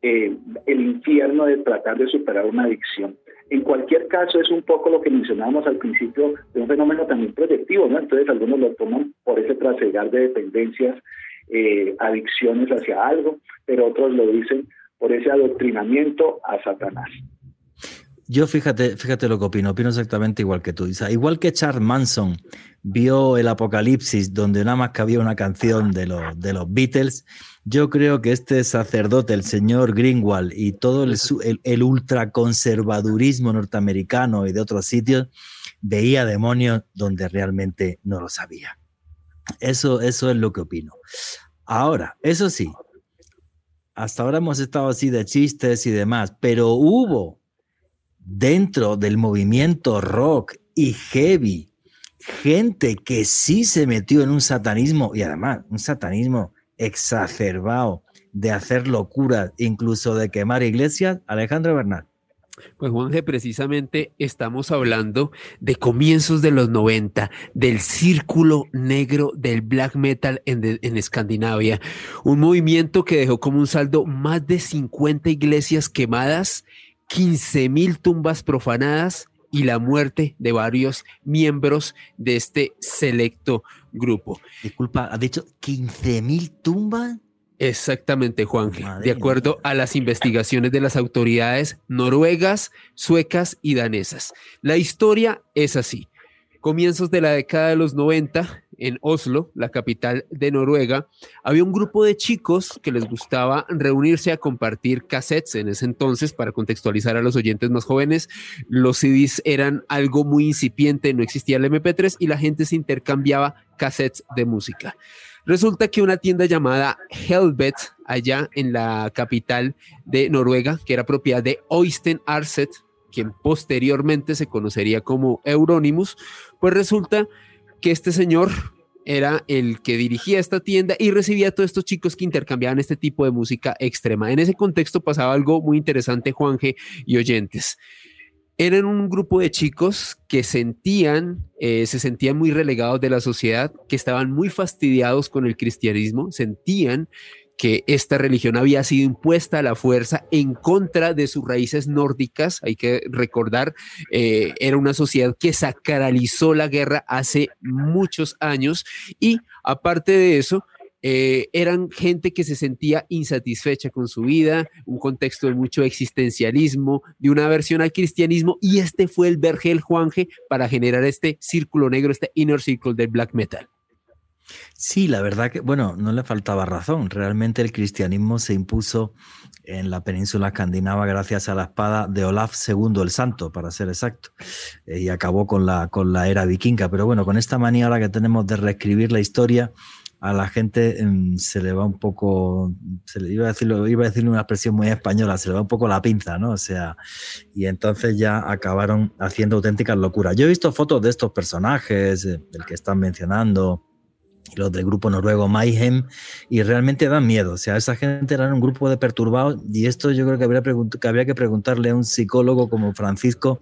eh, el infierno de tratar de superar una adicción. En cualquier caso, es un poco lo que mencionábamos al principio de un fenómeno también proyectivo, ¿no? Entonces, algunos lo toman por ese trasegar de dependencias, eh, adicciones hacia algo, pero otros lo dicen por ese adoctrinamiento a Satanás. Yo fíjate, fíjate lo que opino, opino exactamente igual que tú. Igual que Charles Manson vio el apocalipsis donde nada más que había una canción de los, de los Beatles, yo creo que este sacerdote, el señor Greenwald y todo el, el, ultraconservadurismo norteamericano y de otros sitios, veía demonios donde realmente no lo sabía. Eso, eso es lo que opino. Ahora, eso sí, hasta ahora hemos estado así de chistes y demás, pero hubo dentro del movimiento rock y heavy, gente que sí se metió en un satanismo y además un satanismo exacerbado de hacer locuras, incluso de quemar iglesias, Alejandro Bernal. Pues Juanje, precisamente estamos hablando de comienzos de los 90, del círculo negro del black metal en, en, Escandinavia, un movimiento que dejó como un saldo más de 50 iglesias quemadas 15 mil tumbas profanadas y la muerte de varios miembros de este selecto grupo. Disculpa, ¿ha dicho 15 mil tumbas? Exactamente, Juan. de acuerdo a las investigaciones de las autoridades noruegas, suecas y danesas. La historia es así. Comienzos de la década de los 90, en Oslo, la capital de Noruega, había un grupo de chicos que les gustaba reunirse a compartir cassettes en ese entonces, para contextualizar a los oyentes más jóvenes, los CDs eran algo muy incipiente, no existía el MP3 y la gente se intercambiaba cassettes de música. Resulta que una tienda llamada Helvet, allá en la capital de Noruega, que era propiedad de Oysten Arset, quien posteriormente se conocería como Euronymous, pues resulta que este señor era el que dirigía esta tienda y recibía a todos estos chicos que intercambiaban este tipo de música extrema. En ese contexto pasaba algo muy interesante, Juanje y oyentes. Eran un grupo de chicos que sentían, eh, se sentían muy relegados de la sociedad, que estaban muy fastidiados con el cristianismo, sentían que esta religión había sido impuesta a la fuerza en contra de sus raíces nórdicas. Hay que recordar, eh, era una sociedad que sacralizó la guerra hace muchos años y aparte de eso, eh, eran gente que se sentía insatisfecha con su vida, un contexto de mucho existencialismo, de una aversión al cristianismo, y este fue el vergel Juanje para generar este círculo negro, este inner circle del black metal. Sí, la verdad que, bueno, no le faltaba razón. Realmente el cristianismo se impuso en la península escandinava gracias a la espada de Olaf II el Santo, para ser exacto, eh, y acabó con la, con la era vikinga. Pero bueno, con esta manía ahora que tenemos de reescribir la historia, a la gente em, se le va un poco, iba a decirlo, iba a decir una expresión muy española, se le va un poco la pinza, ¿no? O sea, y entonces ya acabaron haciendo auténticas locuras. Yo he visto fotos de estos personajes, eh, el que están mencionando, los del grupo noruego Mayhem, y realmente dan miedo. O sea, esa gente era un grupo de perturbados, y esto yo creo que habría, que preguntarle a un psicólogo como Francisco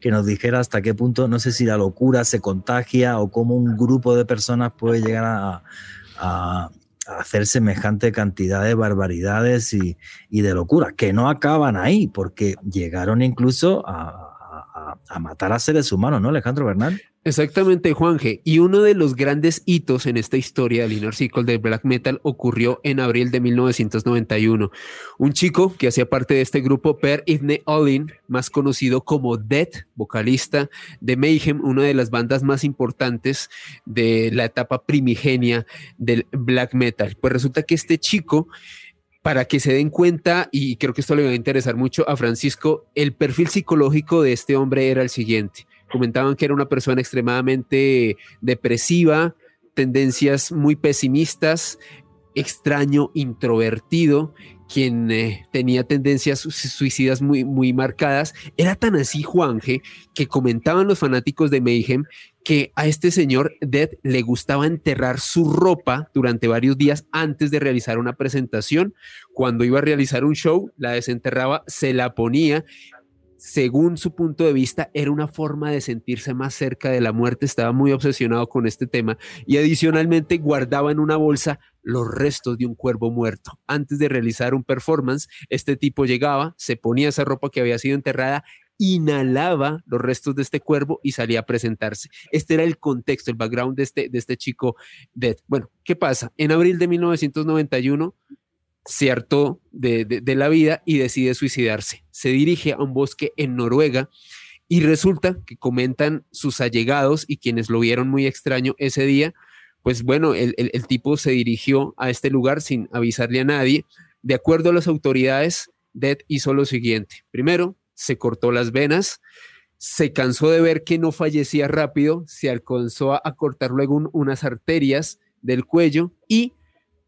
que nos dijera hasta qué punto, no sé si la locura se contagia o cómo un grupo de personas puede llegar a, hacer semejante cantidad de barbaridades y, y, de locura, que no acaban ahí, porque llegaron incluso a, a matar a seres humanos, ¿no, Alejandro Bernal? Exactamente, Juanje. Y uno de los grandes hitos en esta historia del Inner Circle del Black Metal ocurrió en abril de 1991. Un chico que hacía parte de este grupo, Per Ivne Olin, más conocido como Dead, vocalista de Mayhem, una de las bandas más importantes de la etapa primigenia del Black Metal. Pues resulta que este chico para que se den cuenta, y creo que esto le va a interesar mucho a Francisco, el perfil psicológico de este hombre era el siguiente comentaban que era una persona extremadamente depresiva, tendencias muy pesimistas, extraño, introvertido, quien eh, tenía tendencias suicidas muy, muy marcadas. Era tan así Juanje que comentaban los fanáticos de Mayhem que a este señor Dead le gustaba enterrar su ropa durante varios días antes de realizar una presentación. Cuando iba a realizar un show, la desenterraba, se la ponía según su punto de vista, era una forma de sentirse más cerca de la muerte, estaba muy obsesionado con este tema y adicionalmente guardaba en una bolsa los restos de un cuervo muerto. Antes de realizar un performance, este tipo llegaba, se ponía esa ropa que había sido enterrada, inhalaba los restos de este cuervo y salía a presentarse. Este era el contexto, el background de este, de este chico Dead. Bueno, ¿qué pasa? En abril de 1991 cierto de, de, la vida y decide suicidarse. Se dirige a un bosque en Noruega y resulta que comentan sus allegados y quienes lo vieron muy extraño ese día, pues bueno, el, el, tipo se dirigió a este lugar sin avisarle a nadie. De acuerdo a las autoridades, Dead hizo lo siguiente. Primero, se cortó las venas, se cansó de ver que no fallecía rápido, se alcanzó a, cortar luego unas arterias del cuello y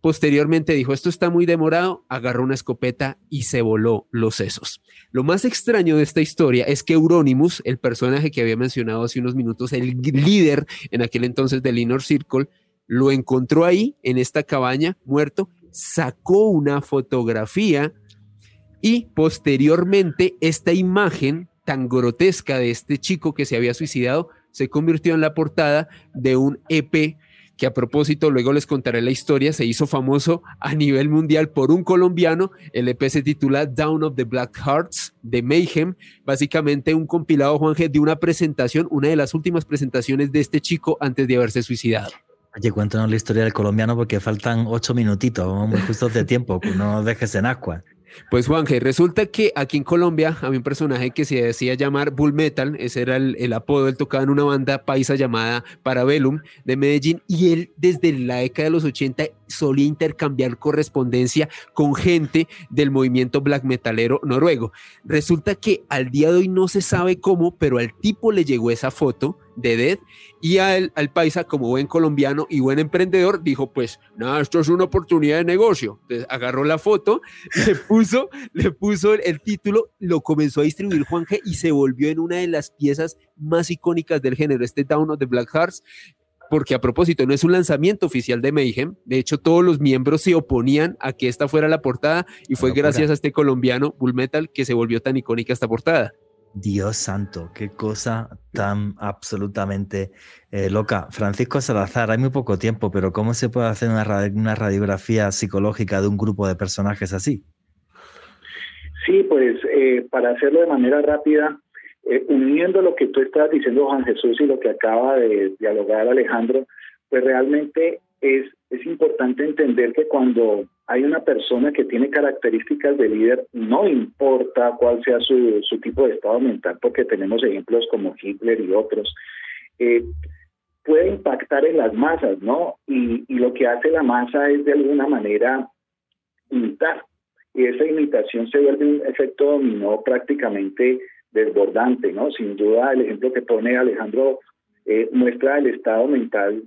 Posteriormente dijo, esto está muy demorado, agarró una escopeta y se voló los sesos. Lo más extraño de esta historia es que Euronymous, el personaje que había mencionado hace unos minutos, el líder en aquel entonces del Inner Circle, lo encontró ahí, en esta cabaña, muerto, sacó una fotografía y posteriormente esta imagen tan grotesca de este chico que se había suicidado se convirtió en la portada de un EP que a propósito, luego les contaré la historia, se hizo famoso a nivel mundial por un colombiano. El EP se titula Down of the Black Hearts de Mayhem, básicamente un compilado, Juanje, de una presentación, una de las últimas presentaciones de este chico antes de haberse suicidado. Oye, cuéntanos la historia del colombiano porque faltan ocho minutitos, vamos muy de tiempo, no dejes en agua. Pues Juanje, resulta que aquí en Colombia había un personaje que se decía llamar Bull Metal, ese era el, apodo, él tocaba en una banda paisa llamada Parabellum de Medellín y él desde la década de los 80 solía intercambiar correspondencia con gente del movimiento black metalero noruego. Resulta que al día de hoy no se sabe cómo, pero al tipo le llegó esa foto de Dead. Y al, al, paisa como buen colombiano y buen emprendedor dijo pues nada esto es una oportunidad de negocio entonces agarró la foto le puso le puso el, el título lo comenzó a distribuir Juanje y se volvió en una de las piezas más icónicas del género este Down of the Black Hearts porque a propósito no es un lanzamiento oficial de Mayhem, de hecho todos los miembros se oponían a que esta fuera la portada y fue gracias a este colombiano Bull Metal que se volvió tan icónica esta portada. Dios santo, qué cosa tan absolutamente eh, loca. Francisco Salazar, hay muy poco tiempo, pero ¿cómo se puede hacer una, una radiografía psicológica de un grupo de personajes así? Sí, pues eh, para hacerlo de manera rápida, eh, uniendo lo que tú estás diciendo, Juan Jesús, y lo que acaba de dialogar Alejandro, pues realmente es es importante entender que cuando hay una persona que tiene características de líder, no importa cuál sea su, su tipo de estado mental, porque tenemos ejemplos como Hitler y otros, eh, puede impactar en las masas, ¿no? Y, y lo que hace la masa es de alguna manera imitar. Y esa imitación se vuelve un efecto dominó prácticamente desbordante, ¿no? Sin duda, el ejemplo que pone Alejandro eh, muestra el estado mental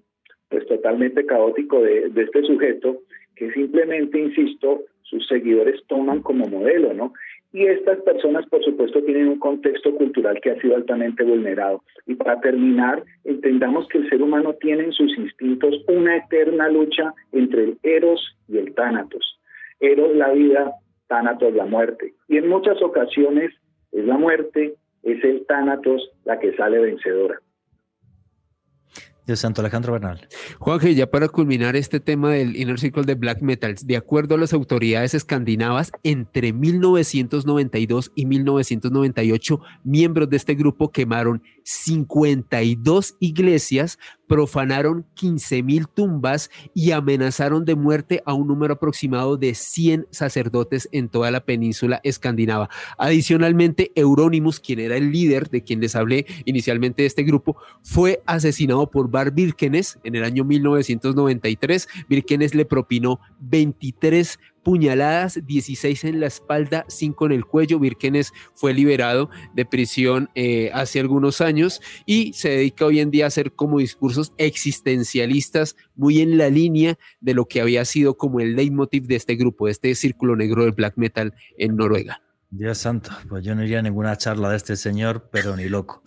pues totalmente caótico de, este sujeto que simplemente, insisto, sus seguidores toman como modelo, ¿no? Y estas personas, por supuesto, tienen un contexto cultural que ha sido altamente vulnerado. Y para terminar, entendamos que el ser humano tiene en sus instintos una eterna lucha entre el eros y el tánatos. Eros la vida, tánatos la muerte. Y en muchas ocasiones es la muerte, es el tánatos la que sale vencedora. Dios santo Alejandro Bernal. Juanje, ya para culminar este tema del Inner Circle de Black Metal, de acuerdo a las autoridades escandinavas, entre 1992 y 1998, miembros de este grupo quemaron 52 iglesias, profanaron 15.000 tumbas y amenazaron de muerte a un número aproximado de 100 sacerdotes en toda la península escandinava. Adicionalmente, Euronymous, quien era el líder de quien les hablé inicialmente de este grupo, fue asesinado por Bar Birkenes en el año 1993. Birkenes le propinó 23 puñaladas, 16 en la espalda, 5 en el cuello. Virkenes fue liberado de prisión eh, hace algunos años y se dedica hoy en día a hacer como discursos existencialistas muy en la línea de lo que había sido como el leitmotiv de este grupo, de este círculo negro del black metal en Noruega. Dios santo, pues yo no iría a ninguna charla de este señor, pero ni loco.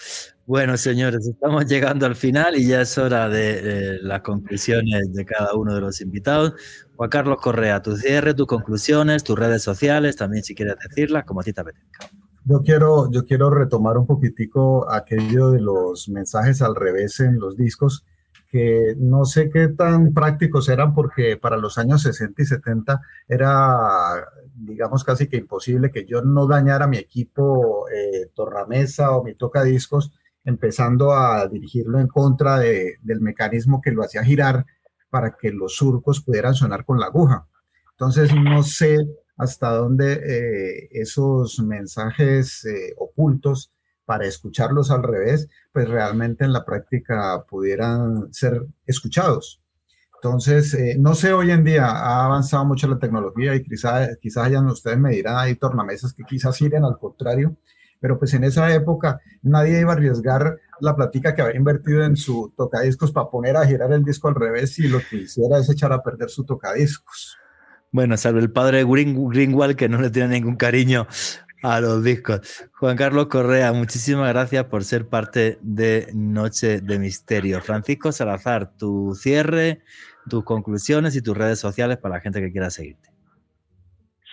Bueno, señores, estamos llegando al final y ya es hora de las conclusiones de cada uno de los invitados. Juan Carlos Correa, tu cierre, tus conclusiones, tus redes sociales, también si quieres decirlas, como a ti te apetezca. Yo quiero, yo quiero retomar un poquitico aquello de los mensajes al revés en los discos, que no sé qué tan prácticos eran porque para los años 60 y 70 era digamos casi que imposible que yo no dañara mi equipo eh, tornamesa o mi tocadiscos empezando a dirigirlo en contra de, del mecanismo que lo hacía girar para que los surcos pudieran sonar con la aguja. Entonces no sé hasta dónde eh, esos mensajes eh, ocultos para escucharlos al revés, pues realmente en la práctica pudieran ser escuchados. Entonces, eh, no sé, hoy en día ha avanzado mucho la tecnología y quizás quizás hayan, ustedes me dirán, hay tornamesas que quizás giren al contrario, pero pues en esa época nadie iba a arriesgar la platica que había invertido en su tocadiscos para poner a girar el disco al revés y lo que hiciera es echar a perder su tocadiscos. Bueno, salvo el padre Green, Greenwald que no le tiene ningún cariño a los discos. Juan Carlos Correa, muchísimas gracias por ser parte de Noche de Misterio. Francisco Salazar, tu cierre, tus conclusiones y tus redes sociales para la gente que quiera seguirte.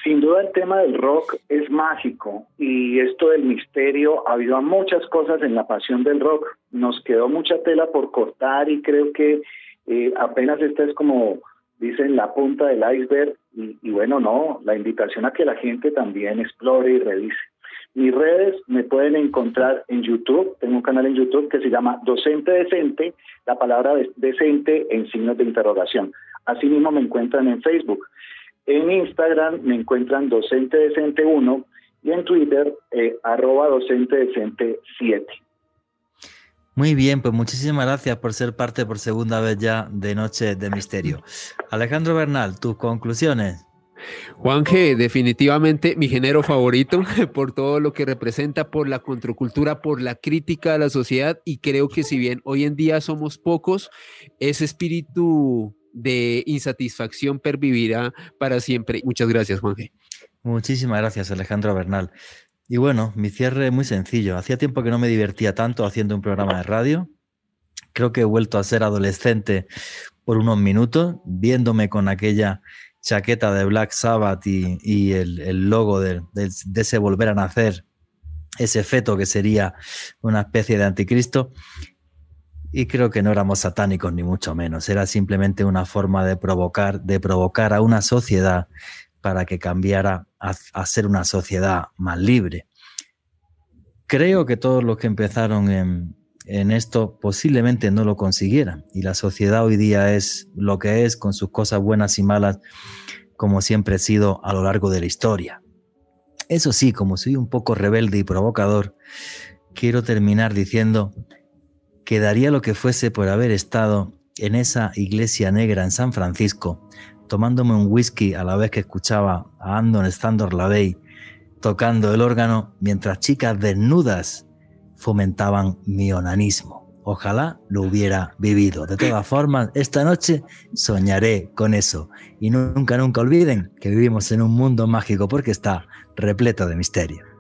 Sin duda el tema del rock es mágico y esto del misterio ha habido muchas cosas en la pasión del rock. Nos quedó mucha tela por cortar y creo que eh, apenas esta es como dicen la punta del iceberg y, y, bueno, no, la invitación a que la gente también explore y revise. Mis redes me pueden encontrar en YouTube, tengo un canal en YouTube que se llama Docente Decente, la palabra decente en signos de interrogación. Asimismo me encuentran en Facebook. En Instagram me encuentran Docente Decente 1 y en Twitter eh, arroba Docente Decente 7. Muy bien, pues muchísimas gracias por ser parte por segunda vez ya de Noche de Misterio. Alejandro Bernal, tus conclusiones. Juan G, definitivamente mi género favorito por todo lo que representa, por la contracultura, por la crítica a la sociedad y creo que si bien hoy en día somos pocos, ese espíritu de insatisfacción pervivirá para siempre. Muchas gracias, Juan. Muchísimas gracias, Alejandro Bernal. Y bueno, mi cierre es muy sencillo. Hacía tiempo que no me divertía tanto haciendo un programa de radio. Creo que he vuelto a ser adolescente por unos minutos, viéndome con aquella chaqueta de Black Sabbath y, el, logo de, de, ese volver a nacer, ese feto que sería una especie de anticristo. Y creo que no éramos satánicos ni mucho menos, era simplemente una forma de provocar, de provocar a una sociedad para que cambiara a, ser una sociedad más libre. Creo que todos los que empezaron en, en esto posiblemente no lo consiguieran. Y la sociedad hoy día es lo que es, con sus cosas buenas y malas, como siempre ha sido a lo largo de la historia. Eso sí, como soy un poco rebelde y provocador, quiero terminar diciendo que daría lo que fuese por haber estado en esa iglesia negra en San Francisco, tomándome un whisky a la vez que escuchaba a Andon Standor Lavey tocando el órgano mientras chicas desnudas fomentaban mi onanismo. Ojalá lo hubiera vivido. De todas formas, esta noche soñaré con eso. Y nunca, nunca olviden que vivimos en un mundo mágico porque está repleto de misterio.